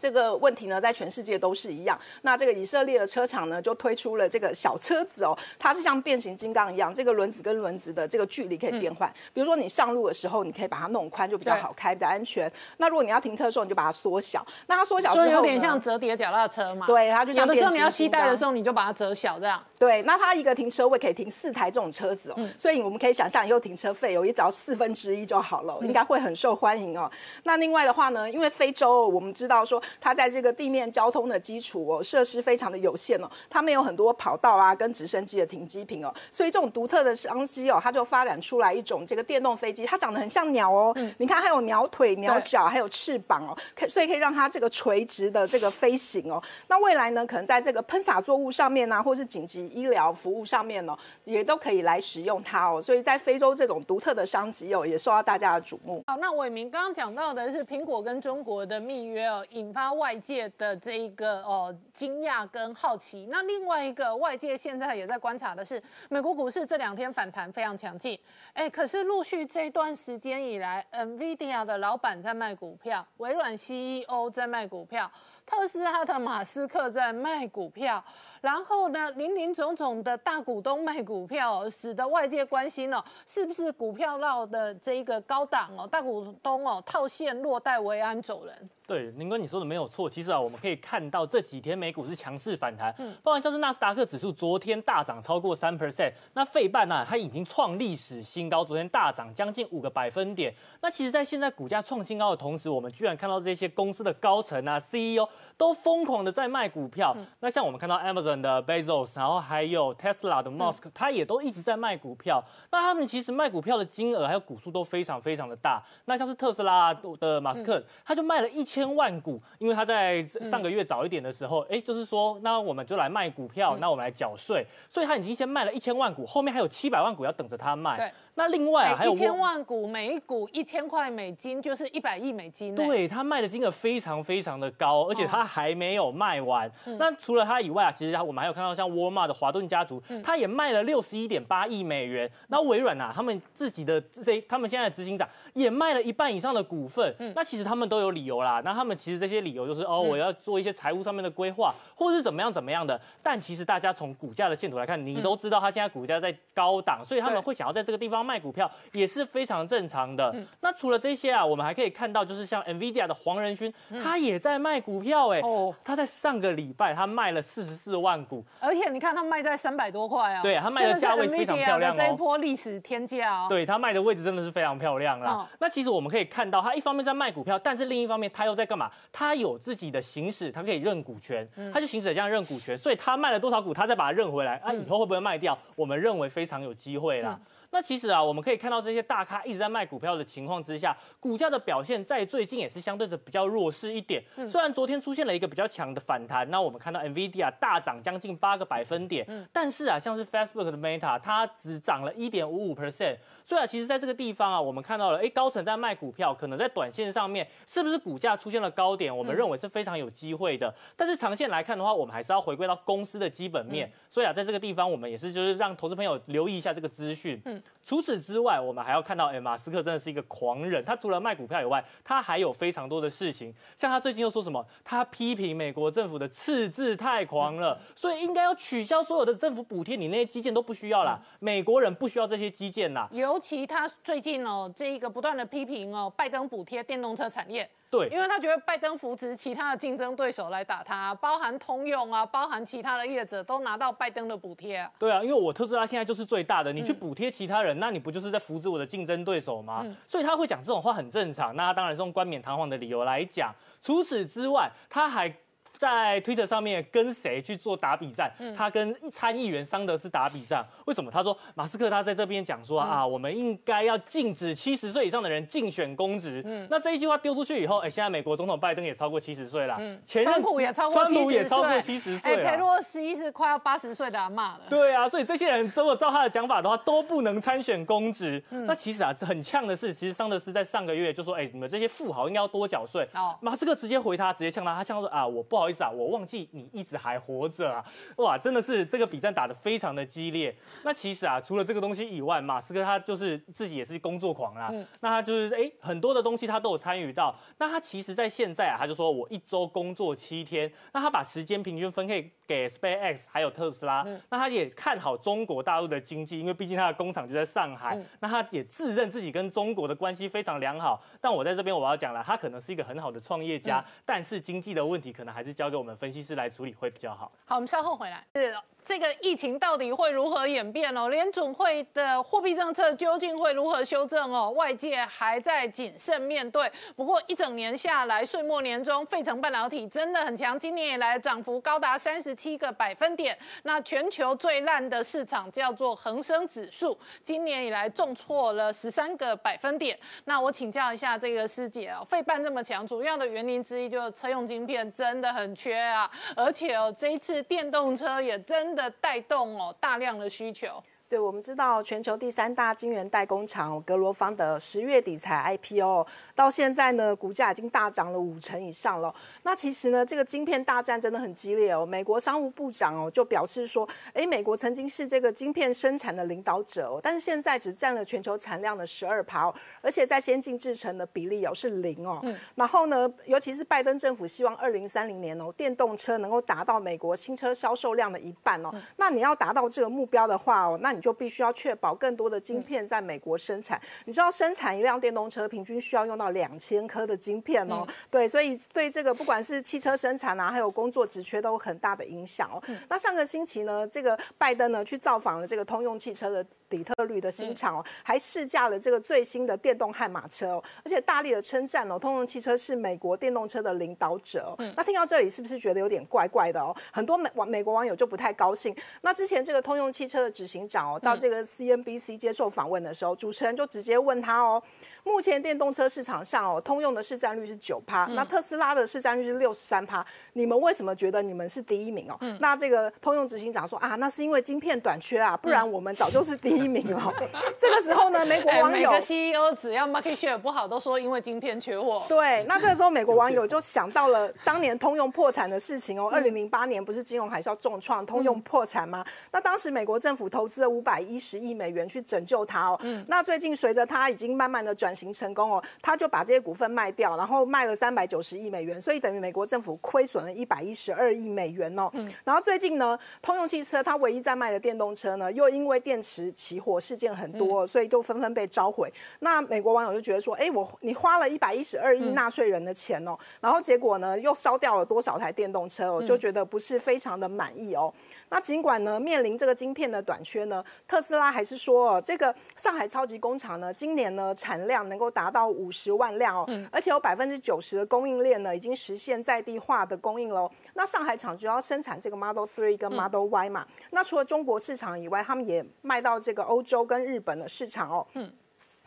这个问题呢，在全世界都是一样。那这个以色列的车厂呢，就推出了这个小车子哦，它是像变形金刚一样，这个轮子跟轮子的这个距离可以变换。比如说你上路的时候，你可以把它弄宽，就比较好开，比较安全。那如果你要停车的时候，你就把它缩小。那它缩小之后，有点像折叠脚踏车嘛？对，它就像有的时候你要携带的时候，你就把它折小这样。对，那它一个停车位可以停四台这种车子哦，所以我们可以想象以后停车费哦，也只要四分之一就好了，应该会很受欢迎哦。那另外的话呢，因为非洲我们知道说它在这个地面交通的基础哦，设施非常的有限哦，它没有很多跑道啊，跟直升机的停机坪哦，所以这种独特的商机哦，它就发展出来一种这个电动飞机，它长得很像鸟哦，你看还有鸟腿、鸟脚，还有翅膀哦，可所以可以让它这个垂直的这个飞行哦。那未来呢，可能在这个喷洒作物上面呢，或是紧急医疗服务上面呢，也都可以来使用它哦。所以在非洲这种独特的商机哦，也受到大家的瞩目。好，那伟明刚刚讲到的是苹果跟中国的密约哦，引发他外界。的这一个哦惊讶跟好奇，那另外一个外界现在也在观察的是，美国股市这两天反弹非常强劲，哎，可是陆续这段时间以来，NVIDIA 的老板在卖股票，微软 CEO 在卖股票，特斯拉的马斯克在卖股票。然后呢，林林总总的大股东卖股票，使得外界关心哦，是不是股票闹的这一个高档哦，大股东哦套现落袋为安走人？对，林哥你说的没有错。其实啊，我们可以看到这几天美股是强势反弹，嗯，包括像是纳斯达克指数昨天大涨超过三 percent，那费半呢，它已经创历史新高，昨天大涨将近五个百分点。那其实，在现在股价创新高的同时，我们居然看到这些公司的高层啊，CEO 都疯狂的在卖股票。那像我们看到 Amazon。的 Bezos，然后还有 Tesla 的 Musk，他也都一直在卖股票。那他们其实卖股票的金额还有股数都非常非常的大。那像是特斯拉的马斯克，他就卖了一千万股，因为他在上个月早一点的时候，哎，就是说，那我们就来卖股票，那我们来缴税，所以他已经先卖了一千万股，后面还有七百万股要等着他卖。那另外还有一千万股，每股一千块美金，就是一百亿美金。对他卖的金额非常非常的高，而且他还没有卖完。那除了他以外啊，其实我们还有看到像沃尔玛的华顿家族，他也卖了六十一点八亿美元。那微软呐，他们自己的这他们现在的执行长也卖了一半以上的股份。那其实他们都有理由啦。那他们其实这些理由就是哦，我要做一些财务上面的规划，或者是怎么样怎么样的。但其实大家从股价的线图来看，你都知道他现在股价在高档，所以他们会想要在这个地方卖股票也。是非常正常的。那除了这些啊，我们还可以看到，就是像 Nvidia 的黄仁勋，他也在卖股票哎。哦。他在上个礼拜他卖了四十四万股，而且你看他卖在三百多块啊。对，他卖的价位非常漂亮哦。这一波历史天价哦。对他卖的位置真的是非常漂亮啦。那其实我们可以看到，他一方面在卖股票，但是另一方面他又在干嘛？他有自己的行使，他可以认股权，他就行使这样认股权，所以他卖了多少股，他再把它认回来啊，以后会不会卖掉？我们认为非常有机会啦。那其实啊，我们可以看到这些大咖一直在卖股票的情况之下，股价的表现在最近也是相对的比较弱势一点。虽然昨天出现了一个比较强的反弹，那我们看到 Nvidia 大涨将近八个百分点，但是啊，像是 Facebook 的 Meta，它只涨了一点五五 percent。所以啊，其实在这个地方啊，我们看到了，哎，高层在卖股票，可能在短线上面是不是股价出现了高点？我们认为是非常有机会的。但是长线来看的话，我们还是要回归到公司的基本面。所以啊，在这个地方，我们也是就是让投资朋友留意一下这个资讯。嗯，除此之外，我们还要看到，哎，马斯克真的是一个狂人。他除了卖股票以外，他还有非常多的事情。像他最近又说什么？他批评美国政府的赤字太狂了，所以应该要取消所有的政府补贴，你那些基建都不需要啦。美国人不需要这些基建啦。尤。其他最近哦，这一个不断的批评哦，拜登补贴电动车产业。对，因为他觉得拜登扶植其他的竞争对手来打他，包含通用啊，包含其他的业者都拿到拜登的补贴啊。对啊，因为我特斯拉现在就是最大的，你去补贴其他人，那你不就是在扶植我的竞争对手吗？所以他会讲这种话很正常。那他当然是用冠冕堂皇的理由来讲。除此之外，他还。在 Twitter 上面跟谁去做打比战？他跟参议员桑德斯打比战。为什么？他说马斯克他在这边讲说啊，我们应该要禁止七十岁以上的人竞选公职。那这一句话丢出去以后，哎，现在美国总统拜登也超过七十岁了，前川普也超过七十岁，哎，佩洛西是快要八十岁的阿妈了。对啊，所以这些人如果照他的讲法的话，都不能参选公职。那其实啊，很呛的是，其实桑德斯在上个月就说，哎，你们这些富豪应该要多缴税。马斯克直接回他，直接呛他，他呛说啊，我不好意思啊，我忘记。你一直还活着啊！哇，真的是这个比战打得非常的激烈。那其实啊，除了这个东西以外，马斯克他就是自己也是工作狂啦。那他就是哎，很多的东西他都有参与到。那他其实在现在啊，他就说我一周工作七天。那他把时间平均分配给 SpaceX 还有特斯拉。那他也看好中国大陆的经济，因为毕竟他的工厂就在上海。那他也自认自己跟中国的关系非常良好。但我在这边我要讲了，他可能是一个很好的创业家，但是经济的问题可能还是交给我们分析师来。处理会比较好。好，我们稍后回来。是。这个疫情到底会如何演变哦？联总会的货币政策究竟会如何修正哦？外界还在谨慎面对。不过一整年下来，岁末年终，费城半导体真的很强，今年以来涨幅高达三十七个百分点。那全球最烂的市场叫做恒生指数，今年以来重挫了十三个百分点。那我请教一下这个师姐哦，费半这么强，主要的原因之一就是车用晶片真的很缺啊，而且哦，这一次电动车也真。的的带动哦大量的需求。对，我们知道全球第三大晶圆代工厂格罗方的十月底才 IPO，到现在呢，股价已经大涨了五成以上了。那其实呢，这个晶片大战真的很激烈哦。美国商务部长哦就表示说，哎，美国曾经是这个晶片生产的领导者哦，但是现在只占了全球产量的十二趴哦，而且在先进制程的比例哦是零哦。然后呢，尤其是拜登政府希望二零三零年哦，电动车能够达到美国新车销售量的一半哦。那你要达到这个目标的话哦，那你就必须要确保更多的晶片在美国生产。你知道生产一辆电动车平均需要用到两千颗的晶片哦。对，所以对这个不管是汽车生产啊，还有工作职缺都有很大的影响哦。那上个星期呢，这个拜登呢去造访了这个通用汽车的底特律的新厂哦，还试驾了这个最新的电动悍马车哦，而且大力的称赞哦，通用汽车是美国电动车的领导者。那听到这里是不是觉得有点怪怪的哦？很多美网美国网友就不太高兴。那之前这个通用汽车的执行长哦，到这个 CNBC 接受访问的时候，主持人就直接问他哦。目前电动车市场上哦，通用的市占率是九趴，那特斯拉的市占率是六十三趴。你们为什么觉得你们是第一名哦？那这个通用执行长说啊，那是因为晶片短缺啊，不然我们早就是第一名了。这个时候呢，美国网友每个 CEO 只要 market share 不好，都说因为晶片缺货。对，那这个时候美国网友 就想到了当年通用破产的事情哦。二零零八年不是金融海啸重创，通用破产吗？那当时美国政府投资了五百一十亿美元去拯救它哦。那最近随着它已经慢慢的转。转型成功哦，他就把这些股份卖掉，然后卖了三百九十亿美元，所以等于美国政府亏损了一百一十二亿美元哦。嗯，然后最近呢，通用汽车它唯一在卖的电动车呢，又因为电池起火事件很多，所以就纷纷被召回。那美国网友就觉得说，哎，我你花了一百一十二亿纳税人的钱哦，然后结果呢又烧掉了多少台电动车哦，就觉得不是非常的满意哦。那尽管呢面临这个晶片的短缺呢，特斯拉还是说哦，这个上海超级工厂呢，今年呢产量能够达到五十万辆哦，而且有百分之九十的供应链呢已经实现在地化的供应喽。那上海厂主要生产这个 Model Three 跟 Model Y 嘛，那除了中国市场以外，他们也卖到这个欧洲跟日本的市场哦。嗯。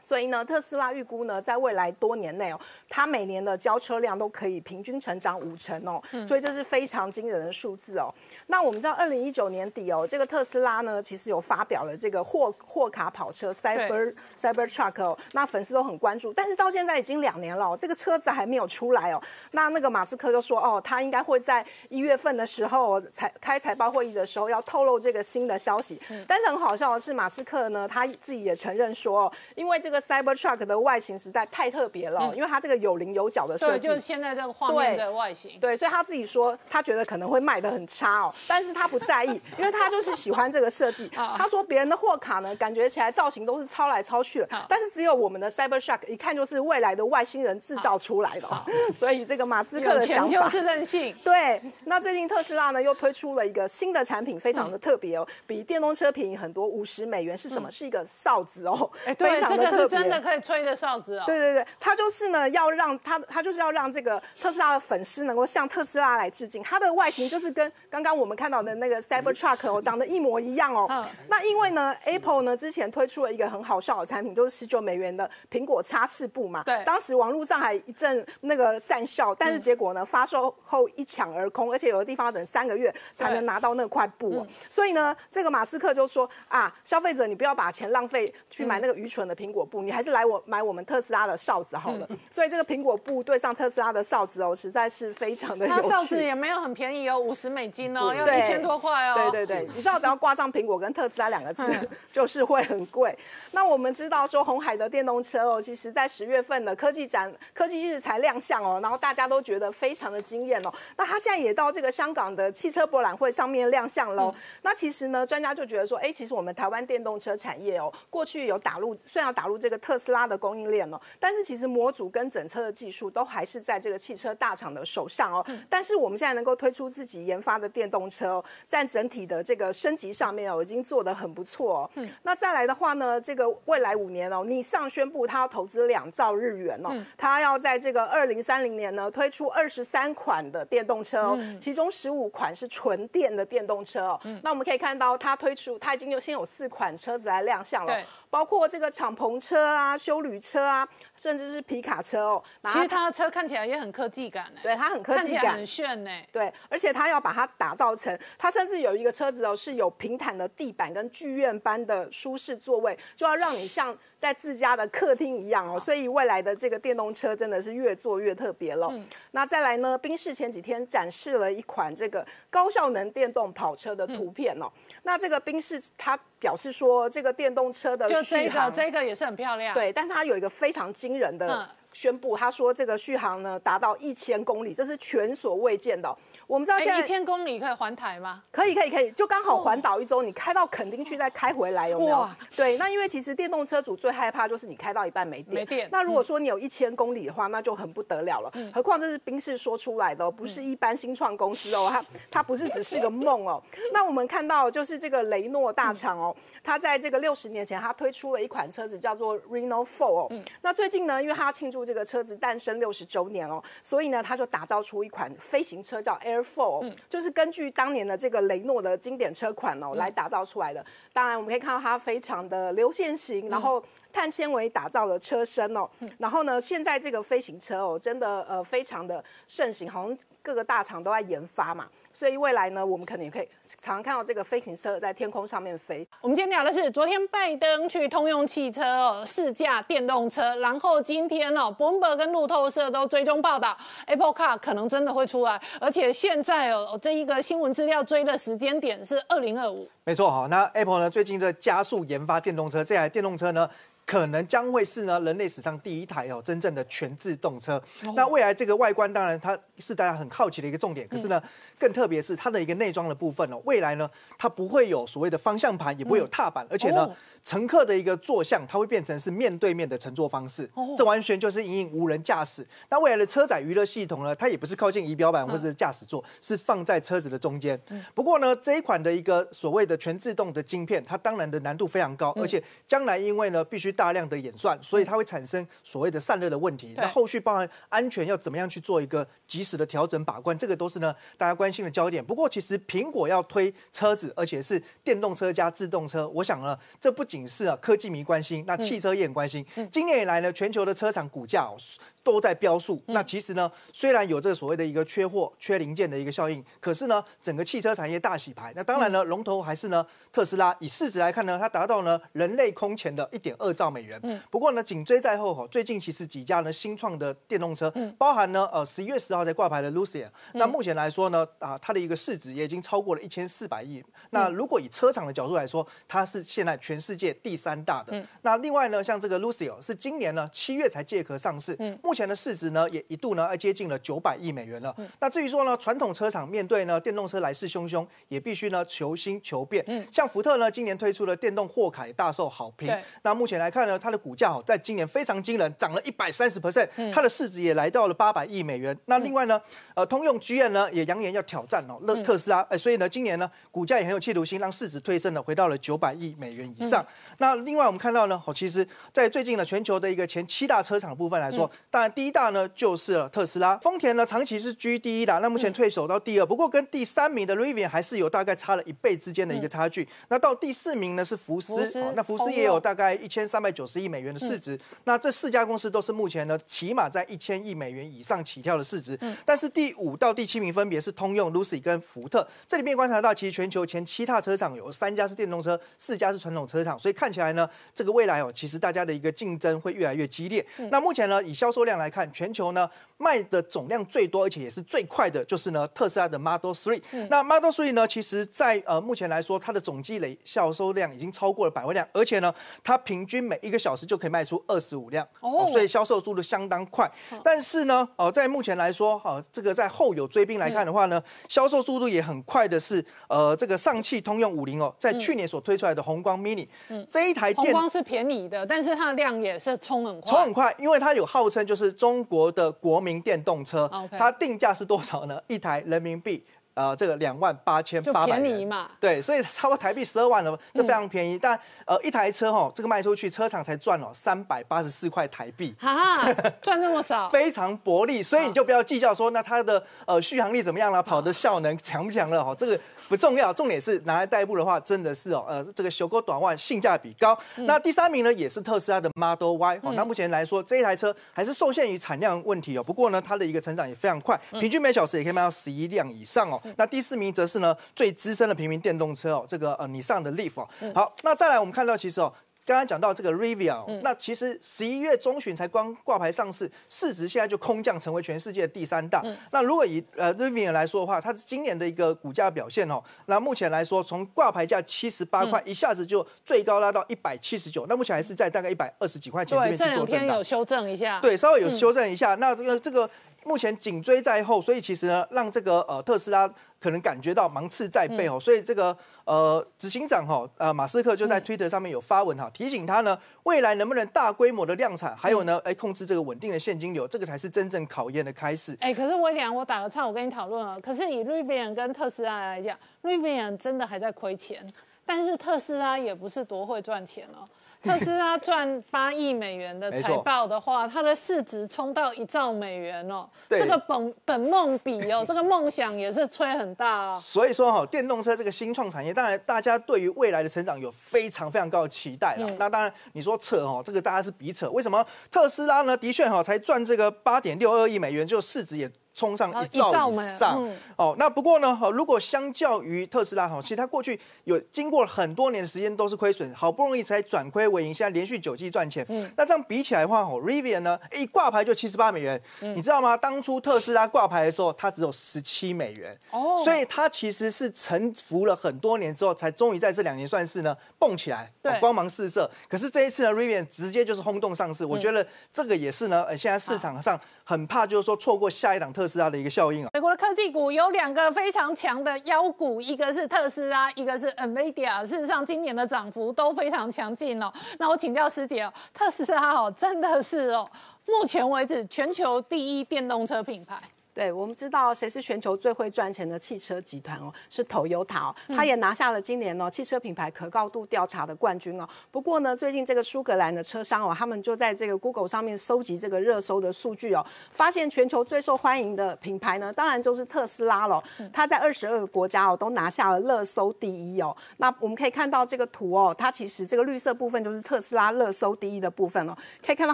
所以呢，特斯拉预估呢，在未来多年内哦，它每年的交车量都可以平均成长五成哦，所以这是非常惊人的数字哦。那我们知道，二零一九年底哦，这个特斯拉呢，其实有发表了这个货货卡跑车 Cyber Cyber Truck 哦，那粉丝都很关注，但是到现在已经两年了，这个车子还没有出来哦。那那个马斯克就说哦，他应该会在一月份的时候财开财报会议的时候要透露这个新的消息。但是很好笑的是，马斯克呢，他自己也承认说，哦因为这个。个 Cybertruck 的外形实在太特别了，因为它这个有棱有角的设对，计，就是现在这个画面的外形。对，所以他自己说，他觉得可能会卖的很差哦，但是他不在意，因为他就是喜欢这个设计。他说别人的货卡呢，感觉起来造型都是抄来抄去的，但是只有我们的 Cybertruck 一看就是未来的外星人制造出来的哦，所以这个马斯克的想法就是任性。对，那最近特斯拉呢又推出了一个新的产品，非常的特别哦，比电动车便宜很多，五十美元是什么？是一个哨子哦，哎，对，非常这个真的可以吹的哨子哦。对对对，他就是呢，要让他他就是要让这个特斯拉的粉丝能够向特斯拉来致敬。它的外形就是跟刚刚我们看到的那个 Cybertruck 哦，长得一模一样哦。嗯那因为呢，Apple 呢之前推出了一个很好笑的产品，就是十九美元的苹果擦拭布嘛。对当时网络上还一阵那个散笑，但是结果呢，发售后一抢而空，而且有的地方要等三个月才能拿到那块布哦。所以呢，这个马斯克就说啊，消费者你不要把钱浪费去买那个愚蠢的苹果布，你还是来我买我们特斯拉的哨子好了。所以这个苹果布对上特斯拉的哨子哦，实在是非常的有趣。它哨子也没有很便宜哦，五十美金哦，要一千多块哦。对对对，你知道只要挂上苹果跟特斯拉两个字，就是会很贵。那我们知道说红海的电动车哦，其实在十月份的科技展、科技日才亮相哦，然后大家都觉得非常的惊艳哦。那它现在也到这个香港的汽车博览会上面亮相喽。那其实呢，专家就觉得说，哎，其实我们台湾电动车产业哦，过去有打入，虽然要打入这个特斯拉的供应链哦，但是其实模组跟整车的技术都还是在这个汽车大厂的手上哦。但是我们现在能够推出自己研发的电动车哦，在整体的这个升级上面哦，已经做得很不错、哦。那再来的话呢，这个未来五年哦，你上宣布它要投资两兆日元哦，它要在这个二零三零年呢推出二十三款的电动车哦，其中十五款是纯电的电动车哦。那我们可以看到它推出，它已经有先有四款车子来亮相了对。包括这个敞篷车啊、修旅车啊，甚至是皮卡车哦。其实它的车看起来也很科技感哎，对它很科技感很，炫呢。对，而且它要把它打造成，它甚至有一个车子哦，是有平坦的地板跟剧院般的舒适座位，就要让你像在自家的客厅一样哦。所以未来的这个电动车真的是越做越特别了。那再来呢，宾士前几天展示了一款这个高效能电动跑车的图片哦。那这个宾士它表示说，这个电动车的就这个这个也是很漂亮。对，但是它有一个非常惊人的嗯宣布，他说这个续航呢达到一千公里，这是前所未见的哦、我们知道现在，一在千公里可以环台吗？可以可以可以，就刚好环岛一周，你开到垦丁去再开回来，有没有哇？对，那因为其实电动车主最害怕就是你开到一半没电。没电那如果说你有一千公里的话，那就很不得了了。何况这是宾士说出来的、哦，不是一般新创公司哦，它它不是只是个梦哦。那我们看到就是这个雷诺大厂哦，它在这个六十年前，它推出了一款车子叫做 Reno Four 哦。那最近呢，因为它要庆祝这个车子诞生六十周年哦，所以呢，它就打造出一款飞行车叫 Air 4、哦，就是根据当年的这个雷诺的经典车款哦来打造出来的。当然，我们可以看到它非常的流线型，然后。碳纤维打造的车身哦，然后呢，现在这个飞行车哦，真的呃非常的盛行，好像各个大厂都在研发嘛，所以未来呢，我们可能也可以常常看到这个飞行车在天空上面飞。我们今天聊的是昨天拜登去通用汽车哦试驾电动车，然后今天哦，Bloomberg 跟路透社都追踪报道，Apple Car 可能真的会出来，而且现在哦这一个新闻资料追的时间点是二零二五。没错哈，那 Apple 呢最近在加速研发电动车，这台电动车呢。可能将会是呢人类史上第一台哦真正的全自动车。那未来这个外观当然它是大家很好奇的一个重点，可是呢更特别是它的一个内装的部分哦，未来呢它不会有所谓的方向盘，也不会有踏板，而且呢哦。乘客的一个坐向它会变成是面对面的乘坐方式，这完全就是因应无人驾驶。那未来的车载娱乐系统呢，它也不是靠近仪表板或者是驾驶座，是放在车子的中间。不过呢，这一款的一个所谓的全自动的晶片，它当然的难度非常高，而且将来因为呢必须大量的演算，所以它会产生所谓的散热的问题。对。那后续包含安全要怎么样去做一个及时的调整把关，这个都是呢大家关心的焦点。不过其实苹果要推车子，而且是电动车加自动车，我想呢这不仅是啊科技迷关心，那汽车也很关心。今年以来呢，全球的车厂股价哦都在标数。那其实呢，虽然有这个所谓的一个缺货、缺零件的一个效应，可是呢，整个汽车产业大洗牌。那当然呢，龙头还是呢特斯拉。以市值来看呢，它达到呢人类空前的一点二兆美元。嗯。不过呢，紧追在后哈，最近其实几家呢新创的电动车，包含呢呃十一月十号才挂牌的 Lucia，那目前来说呢啊它的一个市值也已经超过了一千四百亿。那如果以车厂的角度来说，它是现在全世界第三大的。那另外呢，像这个 Lucia 是今年呢七月才借壳上市，目前的市值呢也一度呢接近了九百亿美元了。那至于说呢，传统车厂面对呢电动车来势汹汹，也必须呢求新求变。嗯，像福特呢，今年推出了电动货凯大受好评。那目前来看呢，它的股价哦，在今年非常惊人，涨了一百三十 percent，它的市值也来到了八百亿美元。那另外呢，呃，通用 GM 呢也扬言要挑战哦，乐特斯拉。哎，所以呢，今年呢，股价也很有企图心，让市值推升呢，回到了九百亿美元以上。那另外我们看到呢，哦，其实在最近呢，全球的一个前七大车厂部分来说，当然第一大呢就是特斯拉，丰田呢长期是居第一的，那目前退守到第二，不过跟第三名的 Rivian 还是有大概差了一倍之间的一个差距。那到第四名呢是福斯，那福斯也有大概一千三百九十亿美元的市值。那这四家公司都是目前呢起码在一千亿美元以上起跳的市值。但是第五到第七名分别是通用、Lucy 跟福特。这里面观察到，其实全球前七大车厂有三家是电动车，四家是传统车厂，所以看起来呢，这个未来哦，其实大家的一个竞争会越来越激烈。那目前呢，以销售量来看，全球呢。卖的总量最多，而且也是最快的，就是呢特斯拉的 Model Three。那 Model Three 呢，其实在呃目前来说，它的总积累销售量已经超过了百万辆，而且呢，它平均每一个小时就可以卖出二十五辆，哦，所以销售速度相当快。但是呢，哦，在目前来说，哈，这个在后有追兵来看的话呢，销售速度也很快的是，呃，这个上汽通用五菱哦，在去年所推出来的宏光 Mini，嗯，这一台电光是便宜的，但是它的量也是冲很快，冲很快，因为它有号称就是中国的国民电动车，它定价是多少呢？一台人民币。呃，这个两万八千八百便宜嘛？对，所以超过台币十二万了，这非常便宜。但呃，一台车哈，这个卖出去，车厂才赚了三百八十四块台币，哈哈，赚这么少，非常薄利。所以你就不要计较说，那它的呃续航力怎么样了，跑的效能强不强了哈，这个不重要，重点是拿来代步的话，真的是哦，呃，这个修狗短万，性价比高。那第三名呢，也是特斯拉的 Model Y 哦。那目前来说，这一台车还是受限于产量问题哦。不过呢，它的一个成长也非常快，平均每小时也可以卖到十一辆以上哦。那第四名则是呢最资深的平民电动车哦，这个呃，你上的 Leaf 哦。好，那再来我们看到其实哦，刚刚讲到这个 Rivian，那其实十一月中旬才刚挂牌上市，市值现在就空降成为全世界第三大。那如果以呃 Rivian 来说的话，它今年的一个股价表现哦，那目前来说从挂牌价七十八块一下子就最高拉到一百七十九，那目前还是在大概一百二十几块钱这边去做震荡。有修正一下，对，稍微有修正一下。那这个这个目前紧追在后，所以其实呢，让这个呃特斯拉。可能感觉到芒刺在背哦，所以这个呃执行长哈呃马斯克就在推特上面有发文哈，提醒他呢未来能不能大规模的量产，还有呢哎控制这个稳定的现金流，这个才是真正考验的开始。哎，可是威廉，我打个岔，我跟你讨论了。可是以 Rivian 跟特斯拉来讲，Rivian 真的还在亏钱，但是特斯拉也不是多会赚钱哦。特斯拉赚八亿美元的财报的话，它的市值冲到一兆美元哦。这个本本梦比哦，这个梦想也是吹很大哦。所以说哈，电动车这个新创产业，当然大家对于未来的成长有非常非常高的期待了。那当然你说扯哦，这个大家是比扯。为什么特斯拉呢？的确哈，才赚这个八点六二亿美元，就市值也。冲上一兆以上。哦，那不过呢，哈，如果相较于特斯拉哈，其实它过去有经过很多年的时间都是亏损，好不容易才转亏为盈，现在连续九季赚钱。嗯，那这样比起来的话，哦，Rivian 呢，一挂牌就七十八美元，你知道吗？当初特斯拉挂牌的时候，它只有十七美元。哦，所以它其实是沉浮了很多年之后，才终于在这两年算是呢蹦起来，光芒四射。可是这一次呢，Rivian 直接就是轰动上市，我觉得这个也是呢，呃，现在市场上很怕就是说错过下一档特。斯拉的一个效应啊，美国的科技股有两个非常强的妖股，一个是特斯拉，一个是 Nvidia。事实上，今年的涨幅都非常强劲哦。那我请教师姐哦，特斯拉哦，真的是哦，目前为止全球第一电动车品牌。对，我们知道谁是全球最会赚钱的汽车集团哦，是 Toyota 哦，他也拿下了今年哦汽车品牌可靠度调查的冠军哦。不过呢，最近这个苏格兰的车商哦，他们就在这个 Google 上面搜集这个热搜的数据哦，发现全球最受欢迎的品牌呢，当然就是特斯拉了。它在二十二个国家哦都拿下了热搜第一哦。那我们可以看到这个图哦，它其实这个绿色部分就是特斯拉热搜第一的部分哦，可以看到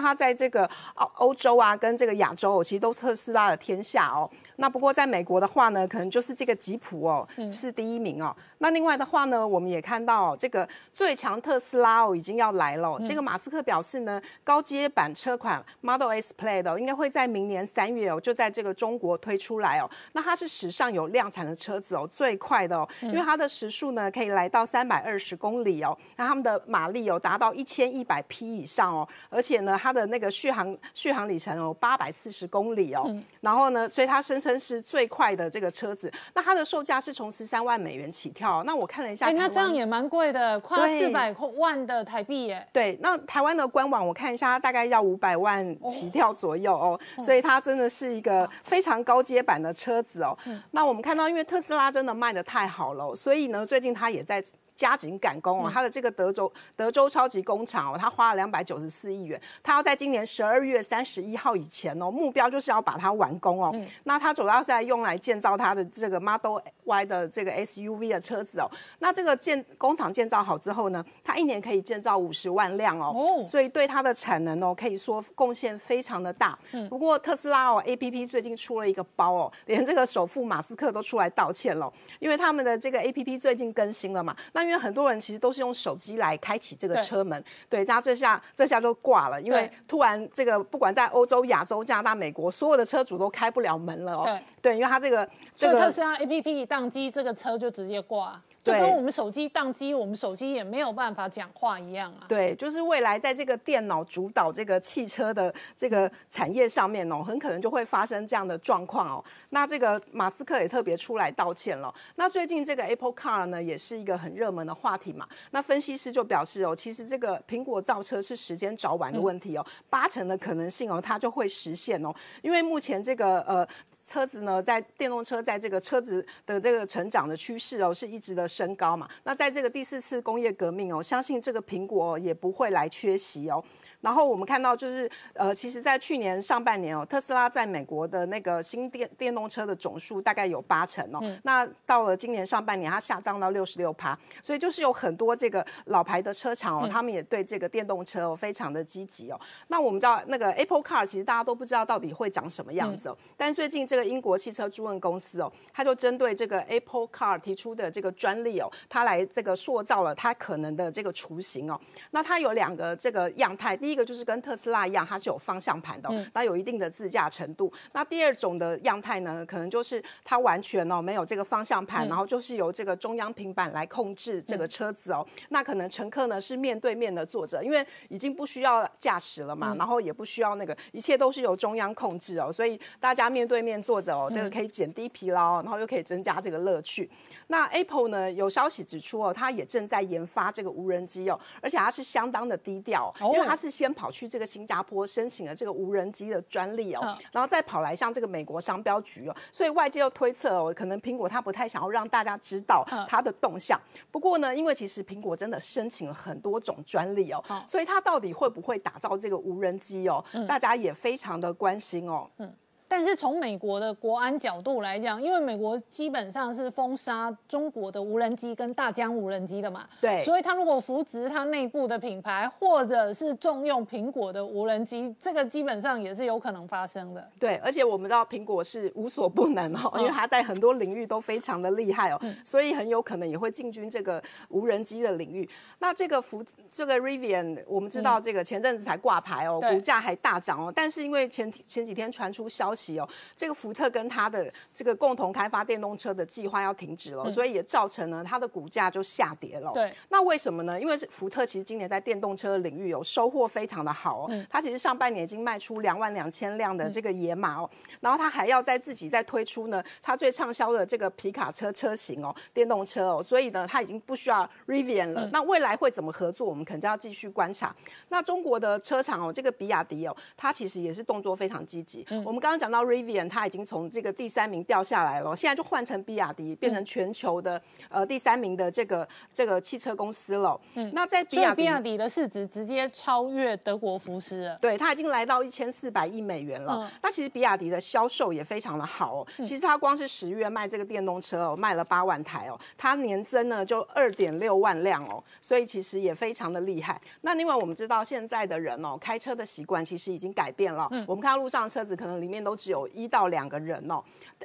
它在这个欧欧洲啊跟这个亚洲哦，其实都是特斯拉的天下。哦，那不过在美国的话呢，可能就是这个吉普哦是第一名哦。那另外的话呢，我们也看到这个最强特斯拉哦已经要来了。这个马斯克表示呢，高阶版车款 Model S Plaid 应该会在明年三月哦就在这个中国推出来哦。那它是史上有量产的车子哦，最快的哦，因为它的时速呢可以来到三百二十公里哦，那他们的马力有达到一千一百匹以上哦，而且呢它的那个续航续航里程哦八百四十公里哦，然后呢。所以它声称是最快的这个车子，那它的售价是从十三万美元起跳。那我看了一下，那这样也蛮贵的，快四百万的台币耶。对，那台湾的官网我看一下，大概要五百万起跳左右哦。所以它真的是一个非常高阶版的车子哦。那我们看到，因为特斯拉真的卖的太好了，所以呢，最近它也在。加紧赶工哦，他的这个德州德州超级工厂哦，他花了两百九十四亿元，他要在今年十二月三十一号以前哦，目标就是要把它完工哦。那他主要是在用来建造他的这个 Model Y 的这个 SUV 的车子哦。那这个建工厂建造好之后呢，它一年可以建造五十万辆哦，所以对它的产能哦，可以说贡献非常的大。不过特斯拉哦 APP 最近出了一个包哦，连这个首富马斯克都出来道歉了，因为他们的这个 APP 最近更新了嘛。那因为很多人其实都是用手机来开启这个车门，对，然后这下这下就挂了，因为突然这个不管在欧洲、亚洲、加拿大、美国，所有的车主都开不了门了哦。对，对，因为它这个这个特斯拉 APP 一宕机，这个车就直接挂。就跟我们手机宕机，我们手机也没有办法讲话一样啊。对，就是未来在这个电脑主导这个汽车的这个产业上面哦，很可能就会发生这样的状况哦。那这个马斯克也特别出来道歉了。那最近这个 Apple Car 呢，也是一个很热门的话题嘛。那分析师就表示哦，其实这个苹果造车是时间早晚的问题哦，八成的可能性哦，它就会实现哦。因为目前这个呃。车子呢，在电动车在这个车子的这个成长的趋势哦，是一直的升高嘛。那在这个第四次工业革命哦，相信这个苹果也不会来缺席哦。然后我们看到，就是呃，其实，在去年上半年哦，特斯拉在美国的那个新电电动车的总数大概有八成哦。那到了今年上半年，它下降到六十六趴，所以就是有很多这个老牌的车厂哦，他们也对这个电动车哦非常的积极哦。那我们知道，那个 Apple Car 其实大家都不知道到底会长什么样子哦。但最近这个英国汽车顾问公司哦，它就针对这个 Apple Car 提出的这个专利哦，它来这个塑造了它可能的这个雏形哦。那它有两个这个样态，第第一个就是跟特斯拉一样，它是有方向盘的，那有一定的自驾程度。那第二种的样态呢，可能就是它完全哦没有这个方向盘，然后就是由这个中央平板来控制这个车子哦。那可能乘客呢是面对面的坐着，因为已经不需要驾驶了嘛，然后也不需要那个，一切都是由中央控制哦，所以大家面对面坐着哦，这个可以减低疲劳，然后又可以增加这个乐趣。那 Apple 呢？有消息指出哦，它也正在研发这个无人机哦，而且它是相当的低调，因为它是先跑去这个新加坡申请了这个无人机的专利哦，然后再跑来向这个美国商标局哦，所以外界又推测哦，可能苹果它不太想要让大家知道它的动向。不过呢，因为其实苹果真的申请了很多种专利哦，所以它到底会不会打造这个无人机哦，大家也非常的关心哦。嗯。但是从美国的国安角度来讲，因为美国基本上是封杀中国的无人机跟大疆无人机的嘛，对，所以他如果扶植他内部的品牌，或者是重用苹果的无人机，这个基本上也是有可能发生的。对，而且我们知道苹果是无所不能哦，因为它在很多领域都非常的厉害哦，所以很有可能也会进军这个无人机的领域。那这个福这个 Rivian，我们知道这个前阵子才挂牌哦，股价还大涨哦，但是因为前前几天传出消息哦，这个福特跟他的这个共同开发电动车的计划要停止了，所以也造成了它的股价就下跌了。对，那为什么呢？因为是福特其实今年在电动车领域有收获非常的好哦，它其实上半年已经卖出两万两千辆的这个野马哦，然后它还要在自己再推出呢，它最畅销的这个皮卡车车型哦，电动车哦，所以呢，它已经不需要 Rivian 了。那未来会怎么合作？我们肯定要继续观察。那中国的车厂哦，这个比亚迪哦，它其实也是动作非常积极。我们刚刚讲想到 Rivian 它已经从这个第三名掉下来了，现在就换成比亚迪，变成全球的呃第三名的这个这个汽车公司了。嗯，那在比亚比亚迪的市值直接超越德国福斯了。对，它已经来到一千四百亿美元了。那其实比亚迪的销售也非常的好哦。其实它光是十月卖这个电动车哦，卖了八万台哦，它年增呢就二点六万辆哦，所以其实也非常的厉害。那另外我们知道现在的人哦，开车的习惯其实已经改变了。我们看到路上的车子可能里面都只有一到两个人哦。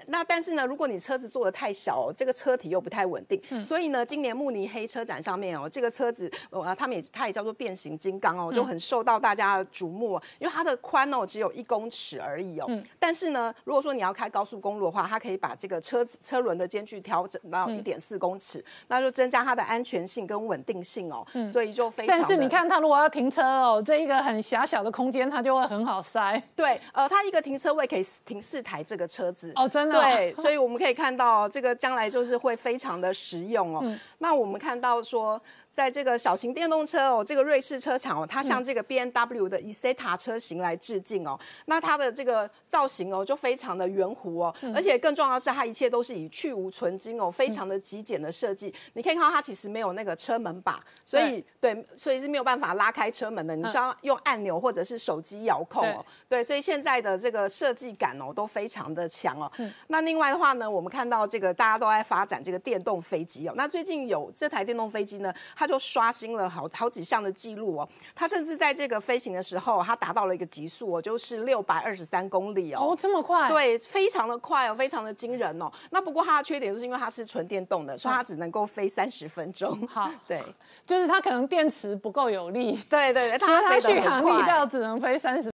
那但是呢，如果你车子做的太小哦，这个车体又不太稳定，所以呢，今年慕尼黑车展上面哦，这个车子呃，他们也它也叫做变形金刚哦，就很受到大家的瞩目，因为它的宽哦只有一公尺而已哦。但是呢，如果说你要开高速公路的话，它可以把这个车子车轮的间距调整到一点四公尺，那就增加它的安全性跟稳定性哦。所以就非常。但是你看，它如果要停车哦，这一个很狭小的空间，它就会很好塞。对，呃，它一个停车位可以停四台这个车子哦，真的。对，所以我们可以看到这个将来就是会非常的实用哦。那我们看到说。在这个小型电动车哦，这个瑞士车厂哦，它向这个 B N W 的 Isetta 车型来致敬哦。那它的这个造型哦，就非常的圆弧哦，而且更重要的是，它一切都是以去无存金哦，非常的极简的设计。你可以看到它其实没有那个车门把，所以对，所以是没有办法拉开车门的，你需要用按钮或者是手机遥控哦。对，所以现在的这个设计感哦，都非常的强哦。那另外的话呢，我们看到这个大家都在发展这个电动飞机哦。那最近有这台电动飞机呢，它就刷新了好好几项的记录哦，它甚至在这个飞行的时候，它达到了一个极速哦，就是六百二十三公里哦，哦这么快？对，非常的快哦，非常的惊人哦。那不过它的缺点就是因为它是纯电动的，所以它只能够飞三十分钟。好，对，就是它可能电池不够有力，对对对，它续航力到只能飞三十。